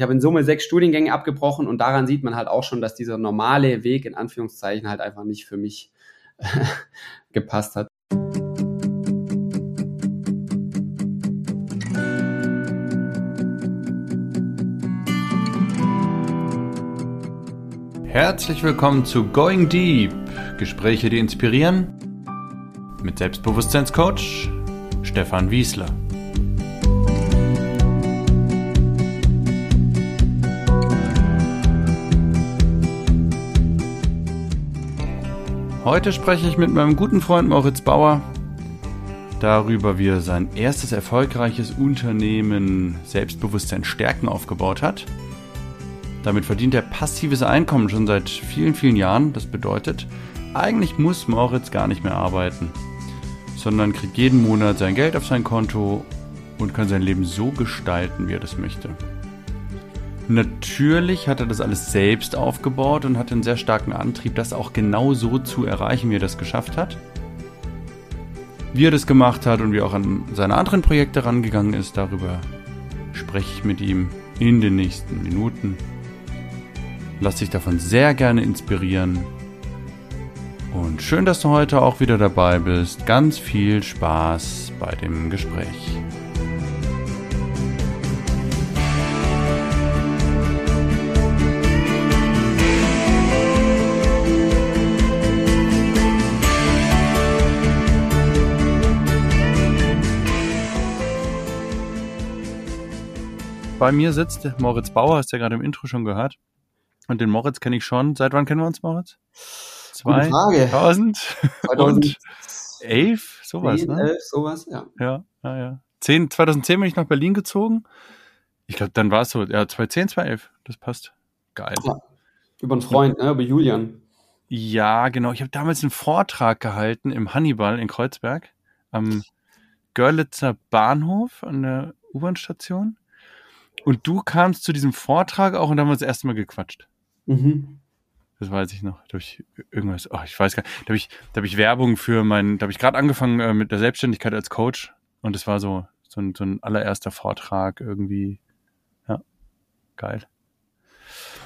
Ich habe in Summe sechs Studiengänge abgebrochen und daran sieht man halt auch schon, dass dieser normale Weg in Anführungszeichen halt einfach nicht für mich gepasst hat. Herzlich willkommen zu Going Deep. Gespräche, die inspirieren. Mit Selbstbewusstseinscoach Stefan Wiesler. Heute spreche ich mit meinem guten Freund Moritz Bauer darüber, wie er sein erstes erfolgreiches Unternehmen Selbstbewusstsein Stärken aufgebaut hat. Damit verdient er passives Einkommen schon seit vielen, vielen Jahren. Das bedeutet, eigentlich muss Moritz gar nicht mehr arbeiten, sondern kriegt jeden Monat sein Geld auf sein Konto und kann sein Leben so gestalten, wie er das möchte. Natürlich hat er das alles selbst aufgebaut und hat einen sehr starken Antrieb, das auch genau so zu erreichen, wie er das geschafft hat. Wie er das gemacht hat und wie er auch an seine anderen Projekte rangegangen ist, darüber spreche ich mit ihm in den nächsten Minuten. Lass dich davon sehr gerne inspirieren. Und schön, dass du heute auch wieder dabei bist. Ganz viel Spaß bei dem Gespräch. Bei mir sitzt Moritz Bauer, hast du ja gerade im Intro schon gehört. Und den Moritz kenne ich schon. Seit wann kennen wir uns, Moritz? 2000 und 11, sowas, 10, ne? 11, sowas, ja. Ja, ja, ja. 10, 2010 bin ich nach Berlin gezogen. Ich glaube, dann war es so, ja, 2010, 2011, das passt. Geil. Ja, über einen Freund, ne, über Julian. Ja, genau. Ich habe damals einen Vortrag gehalten im Hannibal in Kreuzberg am Görlitzer Bahnhof an der U-Bahn-Station. Und du kamst zu diesem Vortrag auch und da haben wir das erste Mal gequatscht. Mhm. Das weiß ich noch. Da habe ich irgendwas, oh, ich weiß gar nicht. Da habe ich, da habe ich Werbung für meinen, da habe ich gerade angefangen äh, mit der Selbstständigkeit als Coach und es war so, so ein, so ein allererster Vortrag irgendwie. Ja, geil.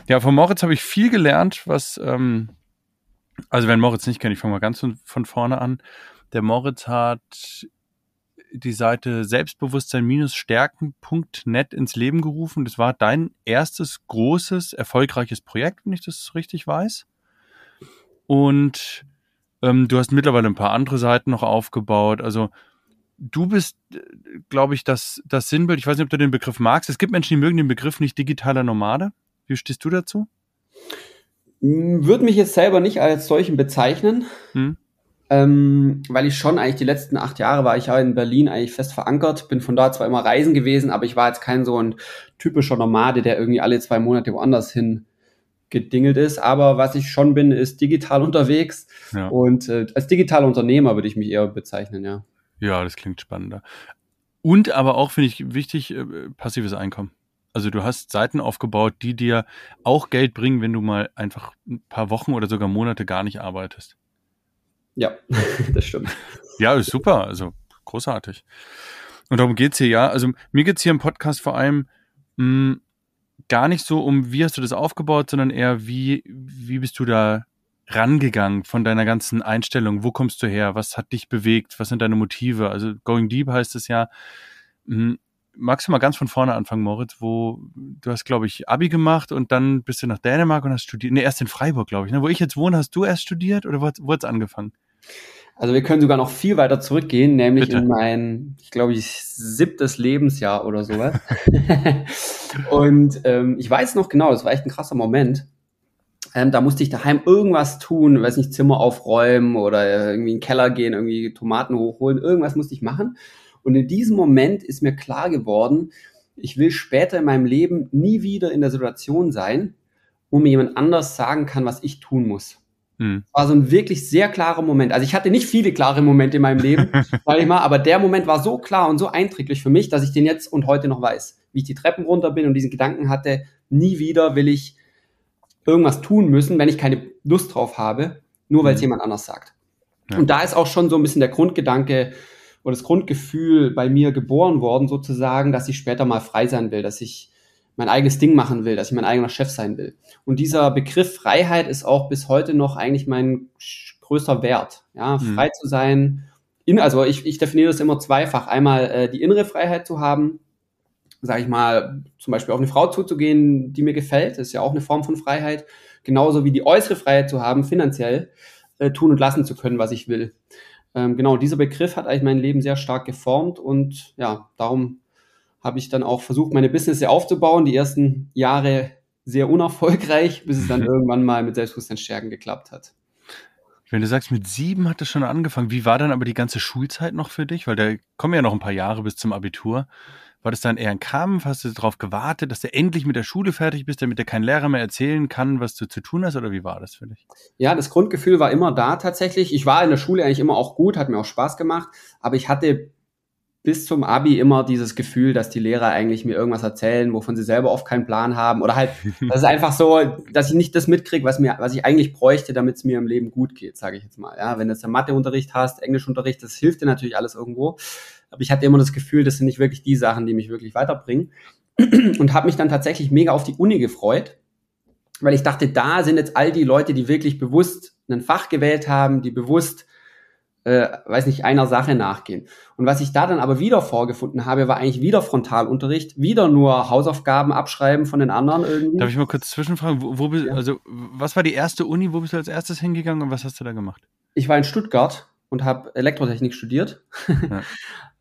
Ja, von Moritz habe ich viel gelernt, was, ähm, also wenn Moritz nicht kennt, ich fange mal ganz von, von vorne an. Der Moritz hat die Seite selbstbewusstsein-stärken.net ins Leben gerufen. Das war dein erstes großes, erfolgreiches Projekt, wenn ich das richtig weiß. Und ähm, du hast mittlerweile ein paar andere Seiten noch aufgebaut. Also du bist, glaube ich, das, das Sinnbild. Ich weiß nicht, ob du den Begriff magst. Es gibt Menschen, die mögen den Begriff nicht digitaler Nomade. Wie stehst du dazu? Würde mich jetzt selber nicht als solchen bezeichnen. Hm ähm, weil ich schon eigentlich die letzten acht Jahre war ich ja in Berlin eigentlich fest verankert, bin von da zwar immer reisen gewesen, aber ich war jetzt kein so ein typischer Nomade, der irgendwie alle zwei Monate woanders hin gedingelt ist. Aber was ich schon bin, ist digital unterwegs ja. und äh, als digitaler Unternehmer würde ich mich eher bezeichnen, ja. Ja, das klingt spannender. Und aber auch, finde ich wichtig, äh, passives Einkommen. Also du hast Seiten aufgebaut, die dir auch Geld bringen, wenn du mal einfach ein paar Wochen oder sogar Monate gar nicht arbeitest. Ja, das stimmt. ja, ist super. Also großartig. Und darum geht's hier ja. Also mir geht's hier im Podcast vor allem mh, hm, gar nicht so um, wie hast du das aufgebaut, sondern eher, wie, wie bist du da rangegangen von deiner ganzen Einstellung? Wo kommst du her? Was hat dich bewegt? Was sind deine Motive? Also Going Deep heißt es ja. Mh, hm, magst du mal ganz von vorne anfangen, Moritz, wo du hast, glaube ich, Abi gemacht und dann bist du nach Dänemark und hast studiert. Nee, erst in Freiburg, glaube ich. Ne? Wo ich jetzt wohne, hast du erst studiert oder wo, wo hat es angefangen? Also wir können sogar noch viel weiter zurückgehen, nämlich Bitte. in mein, ich glaube, ich siebtes Lebensjahr oder sowas. und ähm, ich weiß noch genau, das war echt ein krasser Moment. Ähm, da musste ich daheim irgendwas tun, weiß nicht, Zimmer aufräumen oder irgendwie in den Keller gehen, irgendwie Tomaten hochholen, irgendwas musste ich machen. Und in diesem Moment ist mir klar geworden, ich will später in meinem Leben nie wieder in der Situation sein, wo mir jemand anders sagen kann, was ich tun muss. Mhm. War so ein wirklich sehr klarer Moment. Also ich hatte nicht viele klare Momente in meinem Leben, sag ich mal, aber der Moment war so klar und so einträglich für mich, dass ich den jetzt und heute noch weiß. Wie ich die Treppen runter bin und diesen Gedanken hatte, nie wieder will ich irgendwas tun müssen, wenn ich keine Lust drauf habe, nur weil es mhm. jemand anders sagt. Ja. Und da ist auch schon so ein bisschen der Grundgedanke oder das Grundgefühl bei mir geboren worden, sozusagen, dass ich später mal frei sein will, dass ich mein eigenes Ding machen will, dass ich mein eigener Chef sein will. Und dieser Begriff Freiheit ist auch bis heute noch eigentlich mein größter Wert. Ja, mhm. frei zu sein. In, also ich, ich definiere das immer zweifach. Einmal äh, die innere Freiheit zu haben, sage ich mal, zum Beispiel auf eine Frau zuzugehen, die mir gefällt, das ist ja auch eine Form von Freiheit. Genauso wie die äußere Freiheit zu haben, finanziell äh, tun und lassen zu können, was ich will. Ähm, genau, dieser Begriff hat eigentlich mein Leben sehr stark geformt und ja, darum habe ich dann auch versucht, meine Business aufzubauen. Die ersten Jahre sehr unerfolgreich, bis es dann irgendwann mal mit Selbstbewusstseinsstärken geklappt hat. Wenn du sagst, mit sieben hat das schon angefangen, wie war dann aber die ganze Schulzeit noch für dich? Weil da kommen ja noch ein paar Jahre bis zum Abitur. War das dann eher ein Kampf? Hast du darauf gewartet, dass du endlich mit der Schule fertig bist, damit dir kein Lehrer mehr erzählen kann, was du zu tun hast? Oder wie war das für dich? Ja, das Grundgefühl war immer da tatsächlich. Ich war in der Schule eigentlich immer auch gut, hat mir auch Spaß gemacht. Aber ich hatte bis zum Abi immer dieses Gefühl, dass die Lehrer eigentlich mir irgendwas erzählen, wovon sie selber oft keinen Plan haben. Oder halt, das ist einfach so, dass ich nicht das mitkriege, was mir, was ich eigentlich bräuchte, damit es mir im Leben gut geht, sage ich jetzt mal. Ja, wenn du jetzt Matheunterricht hast, Englischunterricht, das hilft dir natürlich alles irgendwo. Aber ich hatte immer das Gefühl, das sind nicht wirklich die Sachen, die mich wirklich weiterbringen. Und habe mich dann tatsächlich mega auf die Uni gefreut, weil ich dachte, da sind jetzt all die Leute, die wirklich bewusst ein Fach gewählt haben, die bewusst äh, weiß nicht, einer Sache nachgehen. Und was ich da dann aber wieder vorgefunden habe, war eigentlich wieder Frontalunterricht, wieder nur Hausaufgaben abschreiben von den anderen irgendwie. Darf ich mal kurz zwischenfragen, wo, wo bist, ja. also was war die erste Uni, wo bist du als erstes hingegangen und was hast du da gemacht? Ich war in Stuttgart und habe Elektrotechnik studiert, ja.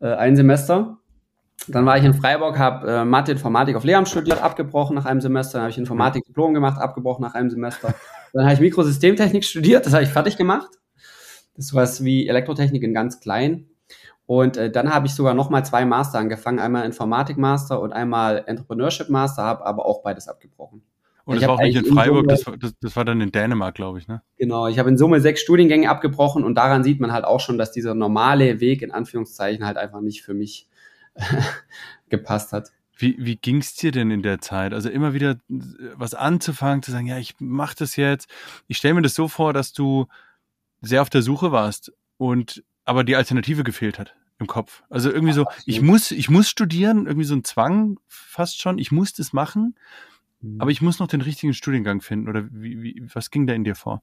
äh, ein Semester. Dann war ich in Freiburg, habe äh, Mathe, Informatik auf Lehramt studiert, abgebrochen nach einem Semester. Dann habe ich Informatik Diplom gemacht, abgebrochen nach einem Semester. Dann habe ich Mikrosystemtechnik studiert, das habe ich fertig gemacht das ist was wie Elektrotechnik in ganz klein. Und äh, dann habe ich sogar noch mal zwei Master angefangen, einmal Informatik Master und einmal Entrepreneurship Master, habe aber auch beides abgebrochen. Und das war auch nicht in Freiburg, in Summe, das, das, das, war dann in Dänemark, glaube ich, ne? Genau, ich habe in Summe sechs Studiengänge abgebrochen und daran sieht man halt auch schon, dass dieser normale Weg in Anführungszeichen halt einfach nicht für mich gepasst hat. Wie, wie ging es dir denn in der Zeit? Also immer wieder was anzufangen, zu sagen, ja, ich mache das jetzt. Ich stelle mir das so vor, dass du sehr auf der Suche warst und aber die Alternative gefehlt hat im Kopf. Also irgendwie so, ich muss, ich muss studieren, irgendwie so ein Zwang fast schon, ich muss das machen, mhm. aber ich muss noch den richtigen Studiengang finden. Oder wie, wie, was ging da in dir vor?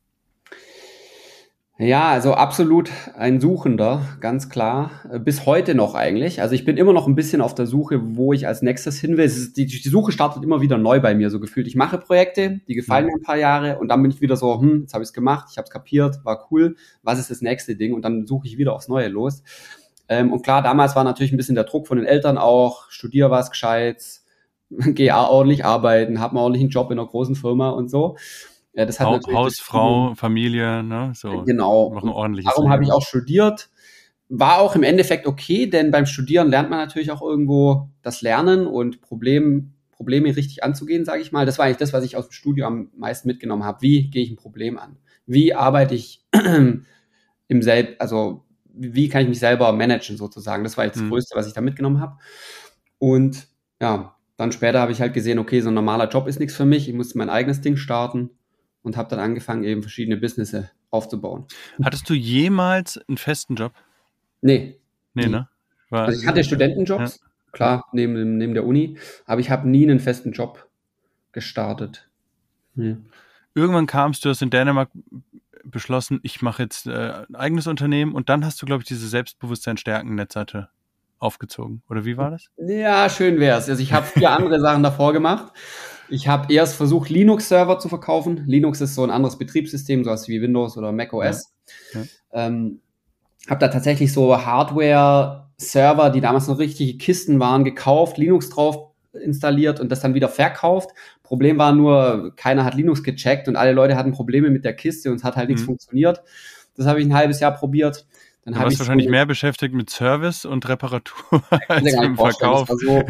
Ja, also absolut ein Suchender, ganz klar. Bis heute noch eigentlich. Also ich bin immer noch ein bisschen auf der Suche, wo ich als nächstes hin will. Die, die, Suche startet immer wieder neu bei mir, so gefühlt. Ich mache Projekte, die gefallen mir ein paar Jahre und dann bin ich wieder so, hm, jetzt habe ich es gemacht, ich habe es kapiert, war cool. Was ist das nächste Ding? Und dann suche ich wieder aufs Neue los. Ähm, und klar, damals war natürlich ein bisschen der Druck von den Eltern auch, studier was Gescheites, geh ordentlich arbeiten, hab einen ordentlichen Job in einer großen Firma und so. Ja, das hat Haus, Haus Frau, Familie, ne? So. Genau. Machen ordentliches Darum habe ich auch studiert. War auch im Endeffekt okay, denn beim Studieren lernt man natürlich auch irgendwo das Lernen und Problem, Probleme richtig anzugehen, sage ich mal. Das war eigentlich das, was ich aus dem Studio am meisten mitgenommen habe. Wie gehe ich ein Problem an? Wie arbeite ich im Selb, also wie kann ich mich selber managen sozusagen? Das war jetzt das mhm. Größte, was ich da mitgenommen habe. Und ja, dann später habe ich halt gesehen, okay, so ein normaler Job ist nichts für mich. Ich muss mein eigenes Ding starten und habe dann angefangen, eben verschiedene Businesses aufzubauen. Hattest du jemals einen festen Job? Nee. Nee, ne? War, also ich hatte Studentenjobs, ja. klar, neben, neben der Uni, aber ich habe nie einen festen Job gestartet. Nee. Irgendwann kamst du, hast in Dänemark beschlossen, ich mache jetzt äh, ein eigenes Unternehmen und dann hast du, glaube ich, diese Selbstbewusstsein-Stärken-Netzseite aufgezogen. Oder wie war das? Ja, schön wär's. Also ich habe vier andere Sachen davor gemacht. Ich habe erst versucht, Linux-Server zu verkaufen. Linux ist so ein anderes Betriebssystem, sowas wie Windows oder Mac OS. Ja. Ja. Ähm, habe da tatsächlich so Hardware-Server, die damals noch richtige Kisten waren, gekauft, Linux drauf installiert und das dann wieder verkauft. Problem war nur, keiner hat Linux gecheckt und alle Leute hatten Probleme mit der Kiste und es hat halt nichts mhm. funktioniert. Das habe ich ein halbes Jahr probiert. Dann du warst wahrscheinlich so mehr beschäftigt mit Service und Reparatur als mit dem Verkauf. So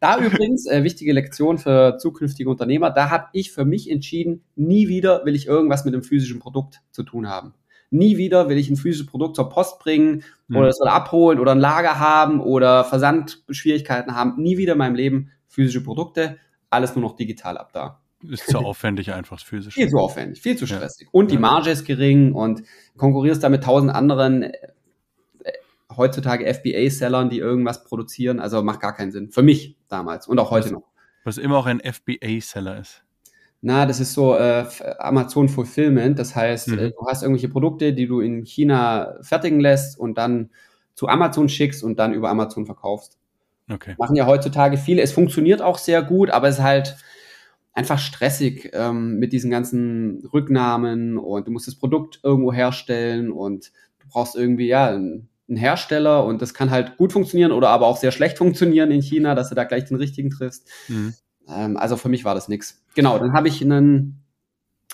da übrigens, äh, wichtige Lektion für zukünftige Unternehmer, da habe ich für mich entschieden, nie wieder will ich irgendwas mit einem physischen Produkt zu tun haben. Nie wieder will ich ein physisches Produkt zur Post bringen mhm. oder es abholen oder ein Lager haben oder Versandschwierigkeiten haben. Nie wieder in meinem Leben physische Produkte, alles nur noch digital ab da. Ist zu aufwendig einfach physisch. Viel zu aufwendig, viel zu stressig. Ja. Und die Marge ist gering und konkurrierst da mit tausend anderen äh, heutzutage FBA-Sellern, die irgendwas produzieren. Also macht gar keinen Sinn. Für mich damals und auch heute noch. Was immer auch ein FBA-Seller ist. Na, das ist so äh, Amazon Fulfillment. Das heißt, mhm. äh, du hast irgendwelche Produkte, die du in China fertigen lässt und dann zu Amazon schickst und dann über Amazon verkaufst. Okay. Machen ja heutzutage viele. Es funktioniert auch sehr gut, aber es ist halt einfach stressig ähm, mit diesen ganzen Rücknahmen und du musst das Produkt irgendwo herstellen und du brauchst irgendwie ja einen, einen Hersteller und das kann halt gut funktionieren oder aber auch sehr schlecht funktionieren in China, dass du da gleich den richtigen triffst. Mhm. Ähm, also für mich war das nix. Genau, dann habe ich einen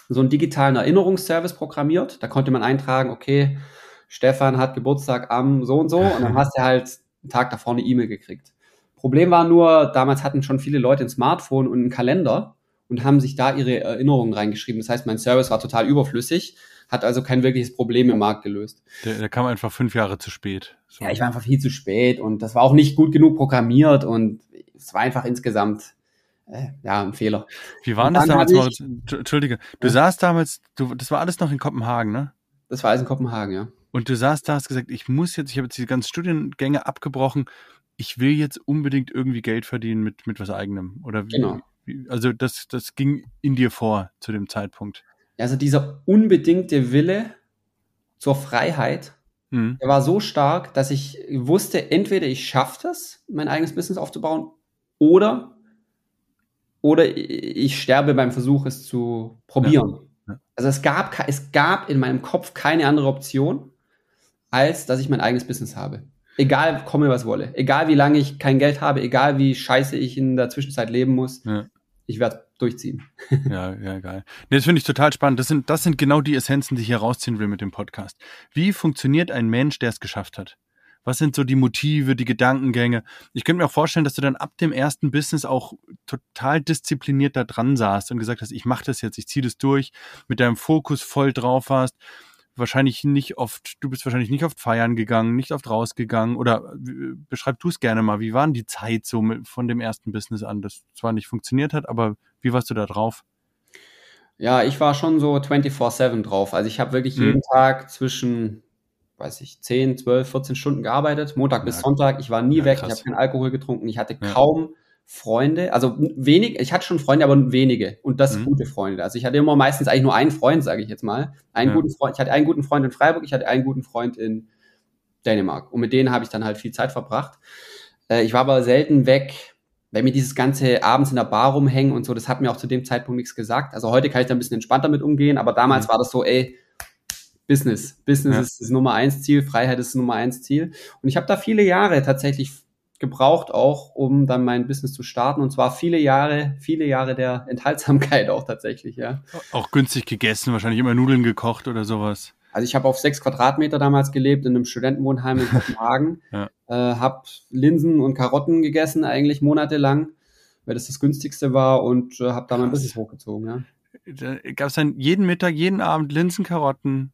so einen digitalen Erinnerungsservice programmiert. Da konnte man eintragen, okay, Stefan hat Geburtstag am so und so und dann hast du halt einen Tag davor eine E-Mail gekriegt. Problem war nur, damals hatten schon viele Leute ein Smartphone und einen Kalender und haben sich da ihre Erinnerungen reingeschrieben. Das heißt, mein Service war total überflüssig, hat also kein wirkliches Problem im Markt gelöst. Der, der kam einfach fünf Jahre zu spät. So. Ja, ich war einfach viel zu spät und das war auch nicht gut genug programmiert und es war einfach insgesamt äh, ja, ein Fehler. Wie war das damals? Ich, Entschuldige, du ja. saßt damals, du, das war alles noch in Kopenhagen, ne? Das war alles in Kopenhagen, ja. Und du saßt da, hast gesagt, ich muss jetzt, ich habe jetzt die ganzen Studiengänge abgebrochen, ich will jetzt unbedingt irgendwie Geld verdienen mit, mit was eigenem. Oder wie, genau. Also das, das ging in dir vor zu dem Zeitpunkt. Also dieser unbedingte Wille zur Freiheit, mhm. der war so stark, dass ich wusste, entweder ich schaffe das, mein eigenes Business aufzubauen, oder, oder ich sterbe beim Versuch, es zu probieren. Ja. Ja. Also es gab, es gab in meinem Kopf keine andere Option, als dass ich mein eigenes Business habe. Egal, komme was wolle. Egal, wie lange ich kein Geld habe, egal, wie scheiße ich in der Zwischenzeit leben muss. Ja. Ich werde durchziehen. ja, ja, geil. Nee, das finde ich total spannend. Das sind, das sind genau die Essenzen, die ich hier rausziehen will mit dem Podcast. Wie funktioniert ein Mensch, der es geschafft hat? Was sind so die Motive, die Gedankengänge? Ich könnte mir auch vorstellen, dass du dann ab dem ersten Business auch total diszipliniert da dran saßt und gesagt hast, ich mache das jetzt, ich ziehe das durch, mit deinem Fokus voll drauf warst wahrscheinlich nicht oft, du bist wahrscheinlich nicht oft feiern gegangen, nicht oft rausgegangen oder beschreib du es gerne mal, wie war denn die Zeit so mit, von dem ersten Business an, das zwar nicht funktioniert hat, aber wie warst du da drauf? Ja, ich war schon so 24-7 drauf. Also ich habe wirklich mhm. jeden Tag zwischen, weiß ich, 10, 12, 14 Stunden gearbeitet, Montag ja. bis Sonntag. Ich war nie ja, weg, krass. ich habe keinen Alkohol getrunken, ich hatte ja. kaum Freunde, also wenig, ich hatte schon Freunde, aber wenige und das mhm. gute Freunde. Also ich hatte immer meistens eigentlich nur einen Freund, sage ich jetzt mal. Einen ja. guten Freund, ich hatte einen guten Freund in Freiburg, ich hatte einen guten Freund in Dänemark und mit denen habe ich dann halt viel Zeit verbracht. Äh, ich war aber selten weg, wenn mir dieses ganze abends in der Bar rumhängen und so, das hat mir auch zu dem Zeitpunkt nichts gesagt. Also heute kann ich da ein bisschen entspannter mit umgehen, aber damals mhm. war das so, ey, Business. Business ja. ist das Nummer eins Ziel, Freiheit ist das Nummer eins Ziel. Und ich habe da viele Jahre tatsächlich gebraucht auch, um dann mein Business zu starten. Und zwar viele Jahre, viele Jahre der Enthaltsamkeit auch tatsächlich, ja. Auch günstig gegessen, wahrscheinlich immer Nudeln gekocht oder sowas. Also ich habe auf sechs Quadratmeter damals gelebt in einem Studentenwohnheim in Kopenhagen, ja. äh, habe Linsen und Karotten gegessen eigentlich monatelang, weil das das günstigste war und äh, habe da mein Business hochgezogen. Ja. Gab es dann jeden Mittag, jeden Abend Linsen, Karotten?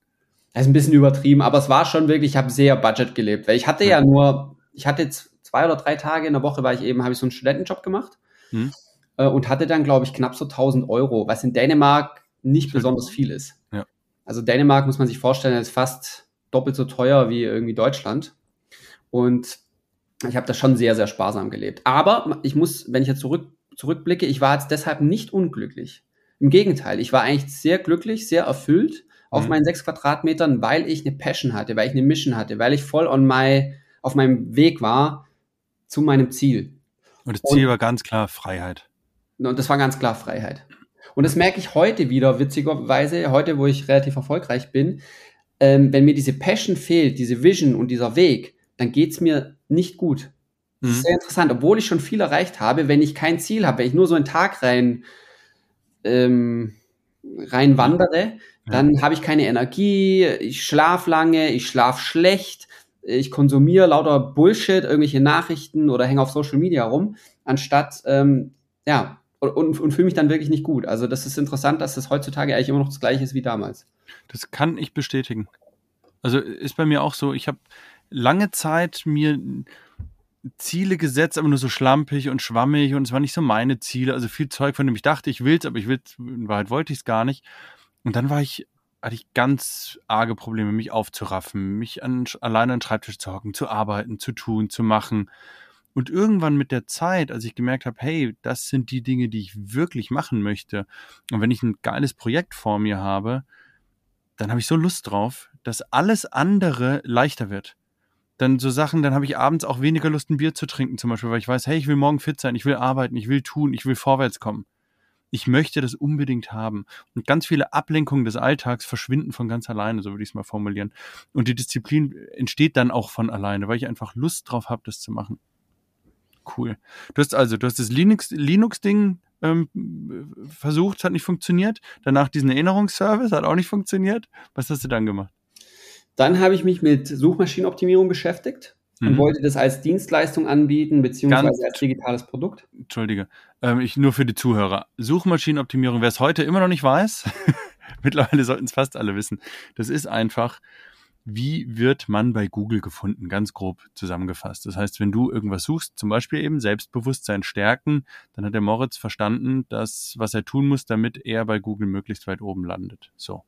Das ist ein bisschen übertrieben, aber es war schon wirklich, ich habe sehr Budget gelebt, weil ich hatte ja, ja nur, ich hatte jetzt zwei oder drei Tage in der Woche war ich eben, habe ich so einen Studentenjob gemacht hm. äh, und hatte dann, glaube ich, knapp so 1000 Euro, was in Dänemark nicht besonders viel ist. Ja. Also Dänemark muss man sich vorstellen, ist fast doppelt so teuer wie irgendwie Deutschland. Und ich habe da schon sehr, sehr sparsam gelebt. Aber ich muss, wenn ich jetzt zurück, zurückblicke, ich war jetzt deshalb nicht unglücklich. Im Gegenteil, ich war eigentlich sehr glücklich, sehr erfüllt auf mhm. meinen sechs Quadratmetern, weil ich eine Passion hatte, weil ich eine Mission hatte, weil ich voll on my, auf meinem Weg war, zu meinem Ziel. Und das Ziel und, war ganz klar Freiheit. Und das war ganz klar Freiheit. Und das merke ich heute wieder, witzigerweise, heute, wo ich relativ erfolgreich bin, ähm, wenn mir diese Passion fehlt, diese Vision und dieser Weg, dann geht es mir nicht gut. Das mhm. ist sehr interessant, obwohl ich schon viel erreicht habe, wenn ich kein Ziel habe, wenn ich nur so einen Tag rein, ähm, rein wandere, ja. dann habe ich keine Energie, ich schlafe lange, ich schlafe schlecht, ich konsumiere lauter Bullshit, irgendwelche Nachrichten oder hänge auf Social Media rum, anstatt, ähm, ja, und, und, fühle mich dann wirklich nicht gut. Also das ist interessant, dass das heutzutage eigentlich immer noch das gleiche ist wie damals. Das kann ich bestätigen. Also ist bei mir auch so, ich habe lange Zeit mir Ziele gesetzt, aber nur so schlampig und schwammig und es waren nicht so meine Ziele. Also viel Zeug, von dem ich dachte, ich will es, aber ich will in Wahrheit wollte ich es gar nicht. Und dann war ich hatte ich ganz arge Probleme, mich aufzuraffen, mich an, alleine an den Schreibtisch zu hocken, zu arbeiten, zu tun, zu machen. Und irgendwann mit der Zeit, als ich gemerkt habe, hey, das sind die Dinge, die ich wirklich machen möchte. Und wenn ich ein geiles Projekt vor mir habe, dann habe ich so Lust drauf, dass alles andere leichter wird. Dann so Sachen, dann habe ich abends auch weniger Lust, ein Bier zu trinken, zum Beispiel, weil ich weiß, hey, ich will morgen fit sein, ich will arbeiten, ich will tun, ich will vorwärts kommen. Ich möchte das unbedingt haben. Und ganz viele Ablenkungen des Alltags verschwinden von ganz alleine, so würde ich es mal formulieren. Und die Disziplin entsteht dann auch von alleine, weil ich einfach Lust drauf habe, das zu machen. Cool. Du hast also, du hast das Linux-Ding Linux ähm, versucht, hat nicht funktioniert. Danach diesen Erinnerungsservice hat auch nicht funktioniert. Was hast du dann gemacht? Dann habe ich mich mit Suchmaschinenoptimierung beschäftigt und mhm. wollte das als Dienstleistung anbieten, beziehungsweise Ganz, als digitales Produkt. Entschuldige, ähm, ich, nur für die Zuhörer. Suchmaschinenoptimierung, wer es heute immer noch nicht weiß, mittlerweile sollten es fast alle wissen, das ist einfach, wie wird man bei Google gefunden, ganz grob zusammengefasst. Das heißt, wenn du irgendwas suchst, zum Beispiel eben Selbstbewusstsein stärken, dann hat der Moritz verstanden, dass was er tun muss, damit er bei Google möglichst weit oben landet. So.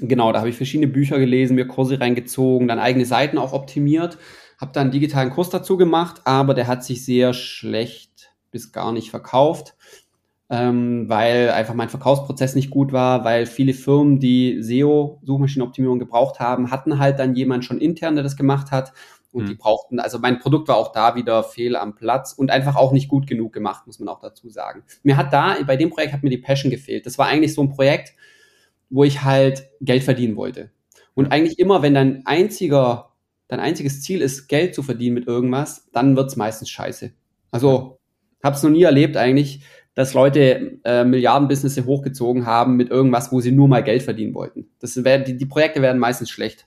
Genau, da habe ich verschiedene Bücher gelesen, mir Kurse reingezogen, dann eigene Seiten auch optimiert, habe dann einen digitalen Kurs dazu gemacht, aber der hat sich sehr schlecht bis gar nicht verkauft, ähm, weil einfach mein Verkaufsprozess nicht gut war, weil viele Firmen, die SEO, Suchmaschinenoptimierung gebraucht haben, hatten halt dann jemand schon intern, der das gemacht hat. Und mhm. die brauchten, also mein Produkt war auch da wieder fehl am Platz und einfach auch nicht gut genug gemacht, muss man auch dazu sagen. Mir hat da, bei dem Projekt hat mir die Passion gefehlt. Das war eigentlich so ein Projekt, wo ich halt Geld verdienen wollte. Und eigentlich immer, wenn dein einziger, dein einziges Ziel ist, Geld zu verdienen mit irgendwas, dann wird's meistens scheiße. Also, hab's noch nie erlebt eigentlich, dass Leute äh, Milliardenbusinesse hochgezogen haben mit irgendwas, wo sie nur mal Geld verdienen wollten. Das wär, die, die Projekte werden meistens schlecht.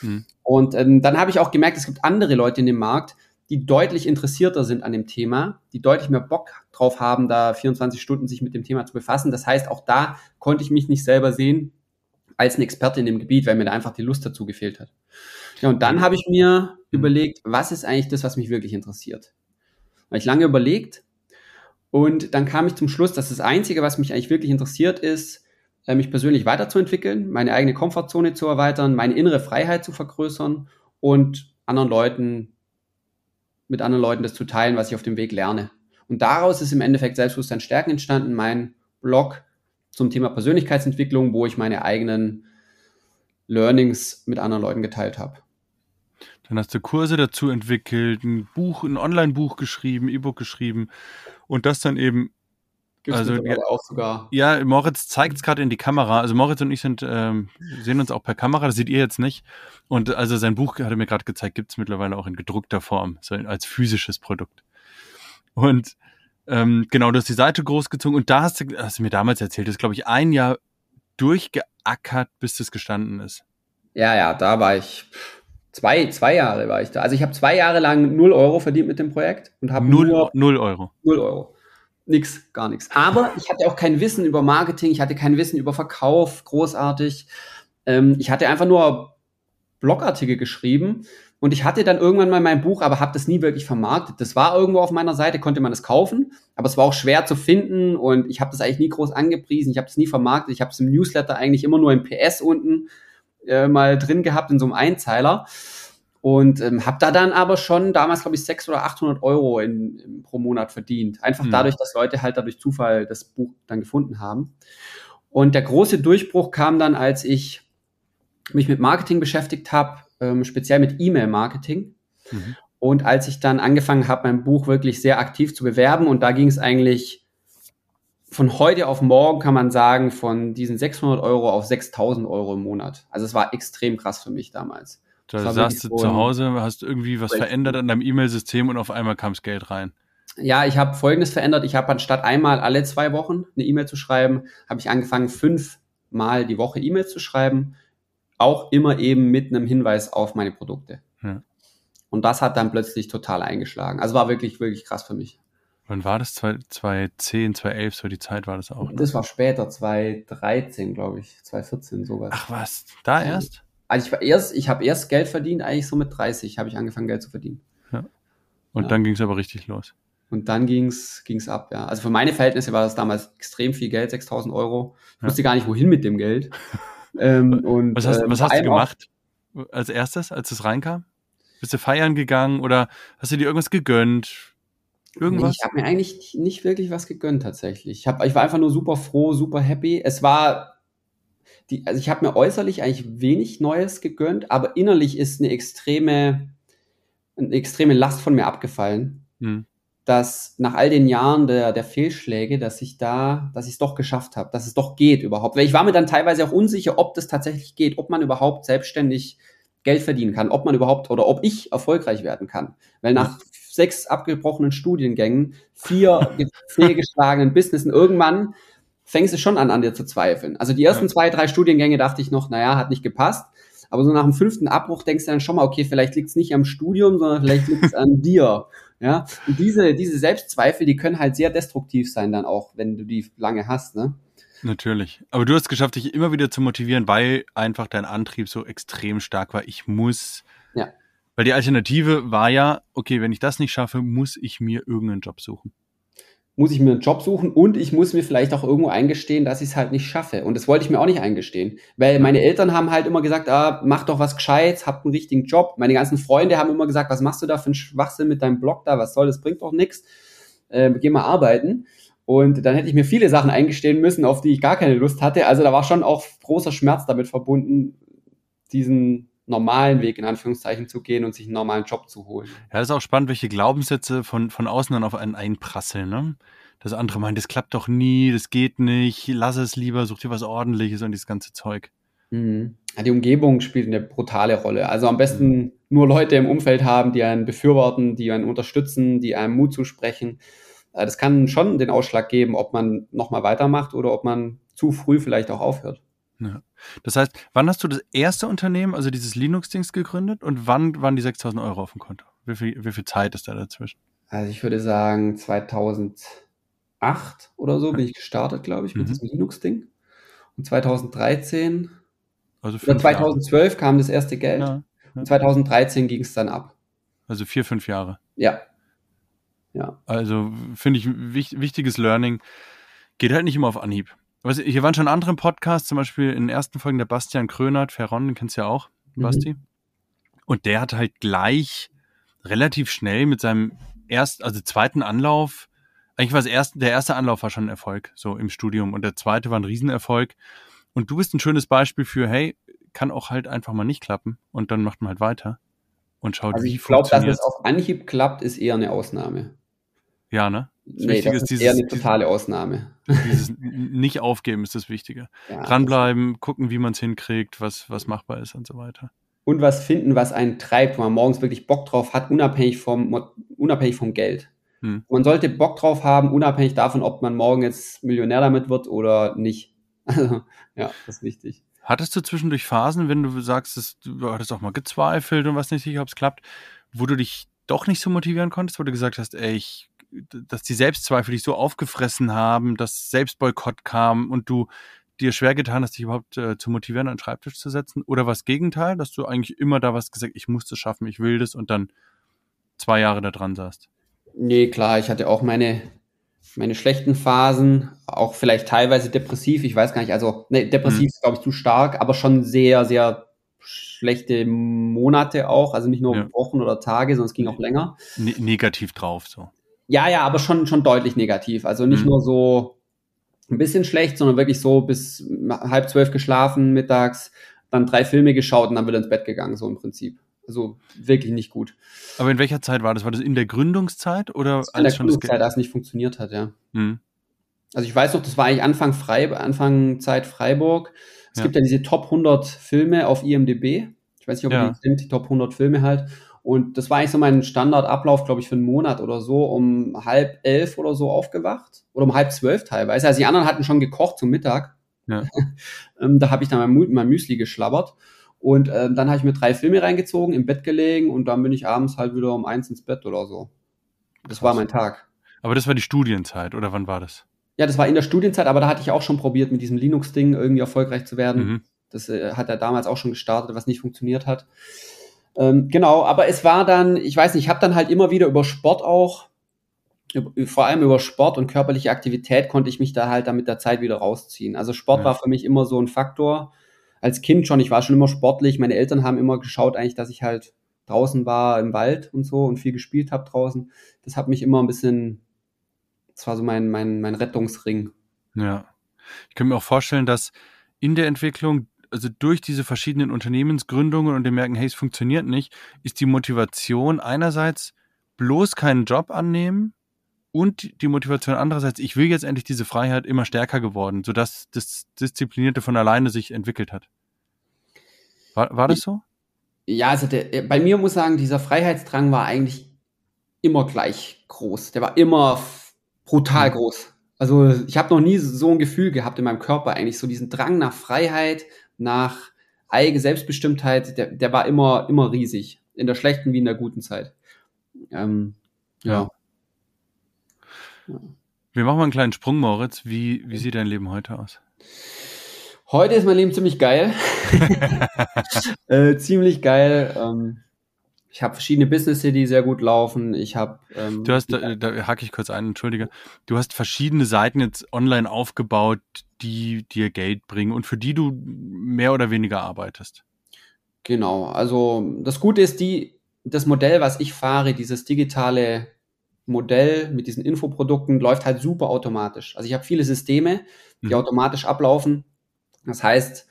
Mhm. Und ähm, dann habe ich auch gemerkt, es gibt andere Leute in dem Markt, die deutlich interessierter sind an dem Thema, die deutlich mehr Bock drauf haben, da 24 Stunden sich mit dem Thema zu befassen. Das heißt, auch da konnte ich mich nicht selber sehen als ein Experte in dem Gebiet, weil mir da einfach die Lust dazu gefehlt hat. Ja, und dann habe ich mir mhm. überlegt, was ist eigentlich das, was mich wirklich interessiert? Habe ich lange überlegt und dann kam ich zum Schluss, dass das Einzige, was mich eigentlich wirklich interessiert, ist, äh, mich persönlich weiterzuentwickeln, meine eigene Komfortzone zu erweitern, meine innere Freiheit zu vergrößern und anderen Leuten mit anderen Leuten das zu teilen, was ich auf dem Weg lerne. Und daraus ist im Endeffekt Selbstbewusstsein Stärken entstanden, mein Blog zum Thema Persönlichkeitsentwicklung, wo ich meine eigenen Learnings mit anderen Leuten geteilt habe. Dann hast du Kurse dazu entwickelt, ein Buch, ein Online-Buch geschrieben, E-Book geschrieben und das dann eben Gibt's also ja, auch sogar. Ja, Moritz zeigt es gerade in die Kamera. Also Moritz und ich sind ähm, sehen uns auch per Kamera, das seht ihr jetzt nicht. Und also sein Buch hat er mir gerade gezeigt, gibt es mittlerweile auch in gedruckter Form, so als physisches Produkt. Und ähm, genau, du hast die Seite großgezogen und da hast du, hast du mir damals erzählt, das ist, glaube ich, ein Jahr durchgeackert, bis das gestanden ist. Ja, ja, da war ich zwei, zwei Jahre war ich da. Also ich habe zwei Jahre lang null Euro verdient mit dem Projekt und habe null, nur null Euro. Null Euro. Nix, gar nichts. Aber ich hatte auch kein Wissen über Marketing, ich hatte kein Wissen über Verkauf, großartig. Ähm, ich hatte einfach nur Blogartikel geschrieben und ich hatte dann irgendwann mal mein Buch, aber habe das nie wirklich vermarktet. Das war irgendwo auf meiner Seite, konnte man es kaufen, aber es war auch schwer zu finden und ich habe das eigentlich nie groß angepriesen, ich habe es nie vermarktet, ich habe es im Newsletter eigentlich immer nur im PS unten äh, mal drin gehabt in so einem Einzeiler. Und ähm, habe da dann aber schon damals, glaube ich, 600 oder 800 Euro in, in, pro Monat verdient. Einfach mhm. dadurch, dass Leute halt dadurch Zufall das Buch dann gefunden haben. Und der große Durchbruch kam dann, als ich mich mit Marketing beschäftigt habe, ähm, speziell mit E-Mail-Marketing. Mhm. Und als ich dann angefangen habe, mein Buch wirklich sehr aktiv zu bewerben, und da ging es eigentlich von heute auf morgen, kann man sagen, von diesen 600 Euro auf 6000 Euro im Monat. Also es war extrem krass für mich damals. Da saßt du zu Hause, hast irgendwie was verändert an deinem E-Mail-System und auf einmal kam das Geld rein. Ja, ich habe Folgendes verändert. Ich habe anstatt einmal alle zwei Wochen eine E-Mail zu schreiben, habe ich angefangen, fünfmal die Woche E-Mails zu schreiben. Auch immer eben mit einem Hinweis auf meine Produkte. Ja. Und das hat dann plötzlich total eingeschlagen. Also war wirklich, wirklich krass für mich. Wann war das? 2010, 2011, so die Zeit war das auch? Ne? Das war später, 2013, glaube ich, 2014, sowas. Ach was, da erst? Also ich war erst, ich habe erst Geld verdient, eigentlich so mit 30 habe ich angefangen, Geld zu verdienen. Ja. Und ja. dann ging es aber richtig los. Und dann ging's ging's ab, ja. Also für meine Verhältnisse war das damals extrem viel Geld, 6000 Euro. Ich ja. wusste gar nicht, wohin mit dem Geld. ähm, und, was hast, äh, was hast du gemacht als erstes, als es reinkam? Bist du feiern gegangen oder hast du dir irgendwas gegönnt? Irgendwas? Ich habe mir eigentlich nicht wirklich was gegönnt tatsächlich. Ich, hab, ich war einfach nur super froh, super happy. Es war, die, also ich habe mir äußerlich eigentlich wenig Neues gegönnt, aber innerlich ist eine extreme, eine extreme Last von mir abgefallen. Hm. Dass nach all den Jahren der, der Fehlschläge, dass ich da, dass ich es doch geschafft habe, dass es doch geht überhaupt. Weil ich war mir dann teilweise auch unsicher, ob das tatsächlich geht, ob man überhaupt selbstständig Geld verdienen kann, ob man überhaupt oder ob ich erfolgreich werden kann. Weil nach sechs abgebrochenen Studiengängen, vier fehlgeschlagenen Businessen, irgendwann fängst du schon an, an dir zu zweifeln. Also die ersten zwei, drei Studiengänge dachte ich noch, naja, hat nicht gepasst. Aber so nach dem fünften Abbruch denkst du dann schon mal, okay, vielleicht liegt es nicht am Studium, sondern vielleicht liegt es an dir. Ja, und diese, diese Selbstzweifel, die können halt sehr destruktiv sein dann auch, wenn du die lange hast, ne? Natürlich. Aber du hast geschafft, dich immer wieder zu motivieren, weil einfach dein Antrieb so extrem stark war. Ich muss. Ja. Weil die Alternative war ja, okay, wenn ich das nicht schaffe, muss ich mir irgendeinen Job suchen. Muss ich mir einen Job suchen und ich muss mir vielleicht auch irgendwo eingestehen, dass ich es halt nicht schaffe. Und das wollte ich mir auch nicht eingestehen. Weil meine Eltern haben halt immer gesagt, ah, mach doch was Gescheites, hab einen richtigen Job. Meine ganzen Freunde haben immer gesagt, was machst du da für einen Schwachsinn mit deinem Blog da? Was soll, das bringt doch nichts. Äh, geh mal arbeiten. Und dann hätte ich mir viele Sachen eingestehen müssen, auf die ich gar keine Lust hatte. Also da war schon auch großer Schmerz damit verbunden, diesen normalen Weg in Anführungszeichen zu gehen und sich einen normalen Job zu holen. Ja, das ist auch spannend, welche Glaubenssätze von, von außen dann auf einen einprasseln. Ne? Das andere meint, das klappt doch nie, das geht nicht, lass es lieber, such dir was ordentliches und dieses ganze Zeug. Mhm. Ja, die Umgebung spielt eine brutale Rolle. Also am besten mhm. nur Leute im Umfeld haben, die einen befürworten, die einen unterstützen, die einem Mut zusprechen. Äh, das kann schon den Ausschlag geben, ob man nochmal weitermacht oder ob man zu früh vielleicht auch aufhört. Ja. Das heißt, wann hast du das erste Unternehmen, also dieses Linux-Dings gegründet und wann waren die 6000 Euro auf dem Konto? Wie viel, wie viel Zeit ist da dazwischen? Also ich würde sagen 2008 oder so bin ich gestartet, glaube ich, mit mhm. diesem Linux-Ding. Und 2013 also oder 2012 Jahre. kam das erste Geld. Ja, ja. Und 2013 ging es dann ab. Also vier, fünf Jahre. Ja, ja. Also finde ich wich wichtiges Learning. Geht halt nicht immer auf Anhieb. Was, hier waren schon andere Podcasts, zum Beispiel in den ersten Folgen der Bastian Krönert, Ferron, den kennst du ja auch, mhm. Basti. Und der hat halt gleich relativ schnell mit seinem ersten, also zweiten Anlauf, eigentlich war es erst, der erste Anlauf war schon ein Erfolg, so im Studium. Und der zweite war ein Riesenerfolg. Und du bist ein schönes Beispiel für, hey, kann auch halt einfach mal nicht klappen. Und dann macht man halt weiter und schaut, also wie ich glaube, dass es auf Anhieb klappt, ist eher eine Ausnahme. Ja, ne? Das nee, das ist, dieses, eher eine totale Ausnahme. Dieses nicht aufgeben ist das Wichtige. Ja, Dranbleiben, gucken, wie man es hinkriegt, was, was machbar ist und so weiter. Und was finden, was einen treibt, wo man morgens wirklich Bock drauf hat, unabhängig vom, unabhängig vom Geld. Hm. Man sollte Bock drauf haben, unabhängig davon, ob man morgen jetzt Millionär damit wird oder nicht. Also, ja, das ist wichtig. Hattest du zwischendurch Phasen, wenn du sagst, dass du hattest auch mal gezweifelt und was nicht sicher, ob es klappt, wo du dich doch nicht so motivieren konntest, wo du gesagt hast, ey, ich dass die Selbstzweifel dich so aufgefressen haben, dass Selbstboykott kam und du dir schwer getan hast, dich überhaupt äh, zu motivieren, an den Schreibtisch zu setzen? Oder was Gegenteil, dass du eigentlich immer da was gesagt, ich muss das schaffen, ich will das und dann zwei Jahre da dran saßt? Nee, klar, ich hatte auch meine, meine schlechten Phasen, auch vielleicht teilweise depressiv, ich weiß gar nicht, also nee, depressiv hm. ist, glaube ich, zu stark, aber schon sehr, sehr schlechte Monate auch, also nicht nur ja. Wochen oder Tage, sondern es ging auch länger. Ne negativ drauf, so. Ja, ja, aber schon, schon deutlich negativ. Also nicht mhm. nur so ein bisschen schlecht, sondern wirklich so bis halb zwölf geschlafen mittags, dann drei Filme geschaut und dann wieder ins Bett gegangen, so im Prinzip. Also wirklich nicht gut. Aber in welcher Zeit war das? War das in der Gründungszeit oder in der Gründungszeit, als es nicht funktioniert hat, ja. Mhm. Also ich weiß noch, das war eigentlich Anfang Frei, Anfang Zeit Freiburg. Es ja. gibt ja diese Top 100 Filme auf IMDb. Ich weiß nicht, ob ja. die die Top 100 Filme halt. Und das war eigentlich so mein Standardablauf, glaube ich, für einen Monat oder so, um halb elf oder so aufgewacht. Oder um halb zwölf teilweise. Also die anderen hatten schon gekocht zum Mittag. Ja. Ähm, da habe ich dann mein, mein Müsli geschlabbert. Und äh, dann habe ich mir drei Filme reingezogen, im Bett gelegen und dann bin ich abends halt wieder um eins ins Bett oder so. Das Krass. war mein Tag. Aber das war die Studienzeit, oder wann war das? Ja, das war in der Studienzeit, aber da hatte ich auch schon probiert, mit diesem Linux-Ding irgendwie erfolgreich zu werden. Mhm. Das äh, hat er damals auch schon gestartet, was nicht funktioniert hat. Ähm, genau, aber es war dann, ich weiß nicht, ich habe dann halt immer wieder über Sport auch, vor allem über Sport und körperliche Aktivität konnte ich mich da halt dann mit der Zeit wieder rausziehen. Also Sport ja. war für mich immer so ein Faktor. Als Kind schon, ich war schon immer sportlich. Meine Eltern haben immer geschaut eigentlich, dass ich halt draußen war im Wald und so und viel gespielt habe draußen. Das hat mich immer ein bisschen, das war so mein, mein, mein Rettungsring. Ja. Ich kann mir auch vorstellen, dass in der Entwicklung, also durch diese verschiedenen Unternehmensgründungen und dem Merken, hey, es funktioniert nicht, ist die Motivation einerseits bloß keinen Job annehmen und die Motivation andererseits, ich will jetzt endlich diese Freiheit immer stärker geworden, sodass das Disziplinierte von alleine sich entwickelt hat. War, war das so? Ja, also der, bei mir muss sagen, dieser Freiheitsdrang war eigentlich immer gleich groß. Der war immer brutal mhm. groß. Also ich habe noch nie so ein Gefühl gehabt in meinem Körper, eigentlich so diesen Drang nach Freiheit, nach eigene Selbstbestimmtheit, der, der war immer, immer riesig. In der schlechten wie in der guten Zeit. Ähm, ja. ja. Wir machen mal einen kleinen Sprung, Moritz. Wie, wie sieht dein Leben heute aus? Heute ist mein Leben ziemlich geil. äh, ziemlich geil. Ähm, ich habe verschiedene Businesses, die sehr gut laufen. Ich habe. Ähm, du hast, da, da hake ich kurz ein, entschuldige. Du hast verschiedene Seiten jetzt online aufgebaut, die dir Geld bringen und für die du mehr oder weniger arbeitest. Genau. Also das Gute ist, die, das Modell, was ich fahre, dieses digitale Modell mit diesen Infoprodukten, läuft halt super automatisch. Also ich habe viele Systeme, die mhm. automatisch ablaufen das heißt,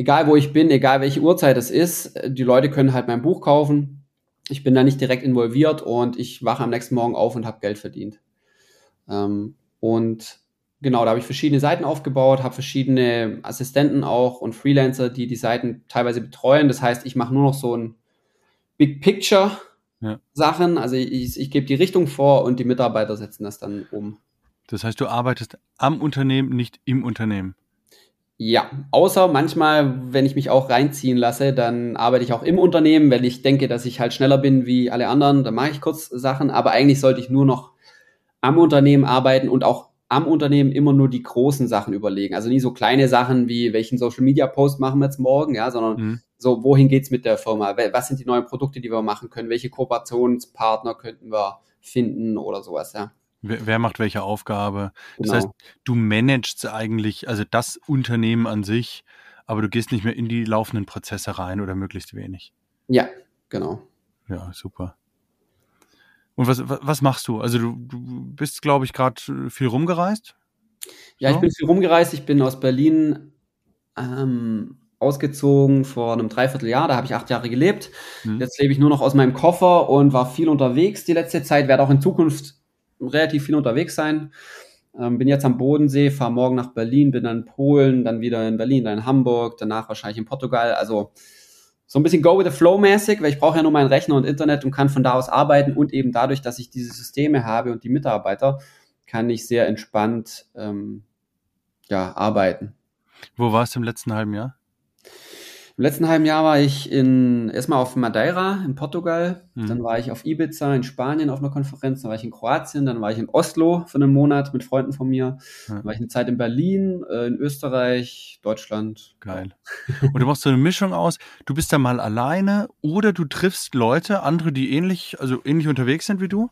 egal wo ich bin, egal welche Uhrzeit es ist, die Leute können halt mein Buch kaufen. Ich bin da nicht direkt involviert und ich wache am nächsten Morgen auf und habe Geld verdient. Ähm, und genau, da habe ich verschiedene Seiten aufgebaut, habe verschiedene Assistenten auch und Freelancer, die die Seiten teilweise betreuen. Das heißt, ich mache nur noch so ein Big Picture ja. Sachen. Also ich, ich gebe die Richtung vor und die Mitarbeiter setzen das dann um. Das heißt, du arbeitest am Unternehmen, nicht im Unternehmen. Ja, außer manchmal, wenn ich mich auch reinziehen lasse, dann arbeite ich auch im Unternehmen, wenn ich denke, dass ich halt schneller bin wie alle anderen, dann mache ich kurz Sachen, aber eigentlich sollte ich nur noch am Unternehmen arbeiten und auch am Unternehmen immer nur die großen Sachen überlegen. Also nie so kleine Sachen wie, welchen Social Media Post machen wir jetzt morgen, ja, sondern mhm. so, wohin geht's mit der Firma? Was sind die neuen Produkte, die wir machen können? Welche Kooperationspartner könnten wir finden oder sowas, ja. Wer, wer macht welche Aufgabe? Das heißt, genau. du managst eigentlich, also das Unternehmen an sich, aber du gehst nicht mehr in die laufenden Prozesse rein oder möglichst wenig. Ja, genau. Ja, super. Und was, was machst du? Also du, du bist, glaube ich, gerade viel rumgereist? Ja, so? ich bin viel rumgereist. Ich bin aus Berlin ähm, ausgezogen vor einem Dreivierteljahr. Da habe ich acht Jahre gelebt. Hm. Jetzt lebe ich nur noch aus meinem Koffer und war viel unterwegs die letzte Zeit. Werde auch in Zukunft relativ viel unterwegs sein. Ähm, bin jetzt am Bodensee, fahre morgen nach Berlin, bin dann in Polen, dann wieder in Berlin, dann in Hamburg, danach wahrscheinlich in Portugal. Also so ein bisschen go with the flow mäßig, weil ich brauche ja nur meinen Rechner und Internet und kann von da aus arbeiten und eben dadurch, dass ich diese Systeme habe und die Mitarbeiter, kann ich sehr entspannt ähm, ja, arbeiten. Wo warst du im letzten halben Jahr? Im letzten halben Jahr war ich in, erstmal auf Madeira in Portugal, mhm. dann war ich auf Ibiza in Spanien auf einer Konferenz, dann war ich in Kroatien, dann war ich in Oslo für einen Monat mit Freunden von mir, mhm. dann war ich eine Zeit in Berlin, äh, in Österreich, Deutschland. Geil. Und du machst so eine Mischung aus, du bist da mal alleine oder du triffst Leute, andere, die ähnlich, also ähnlich unterwegs sind wie du,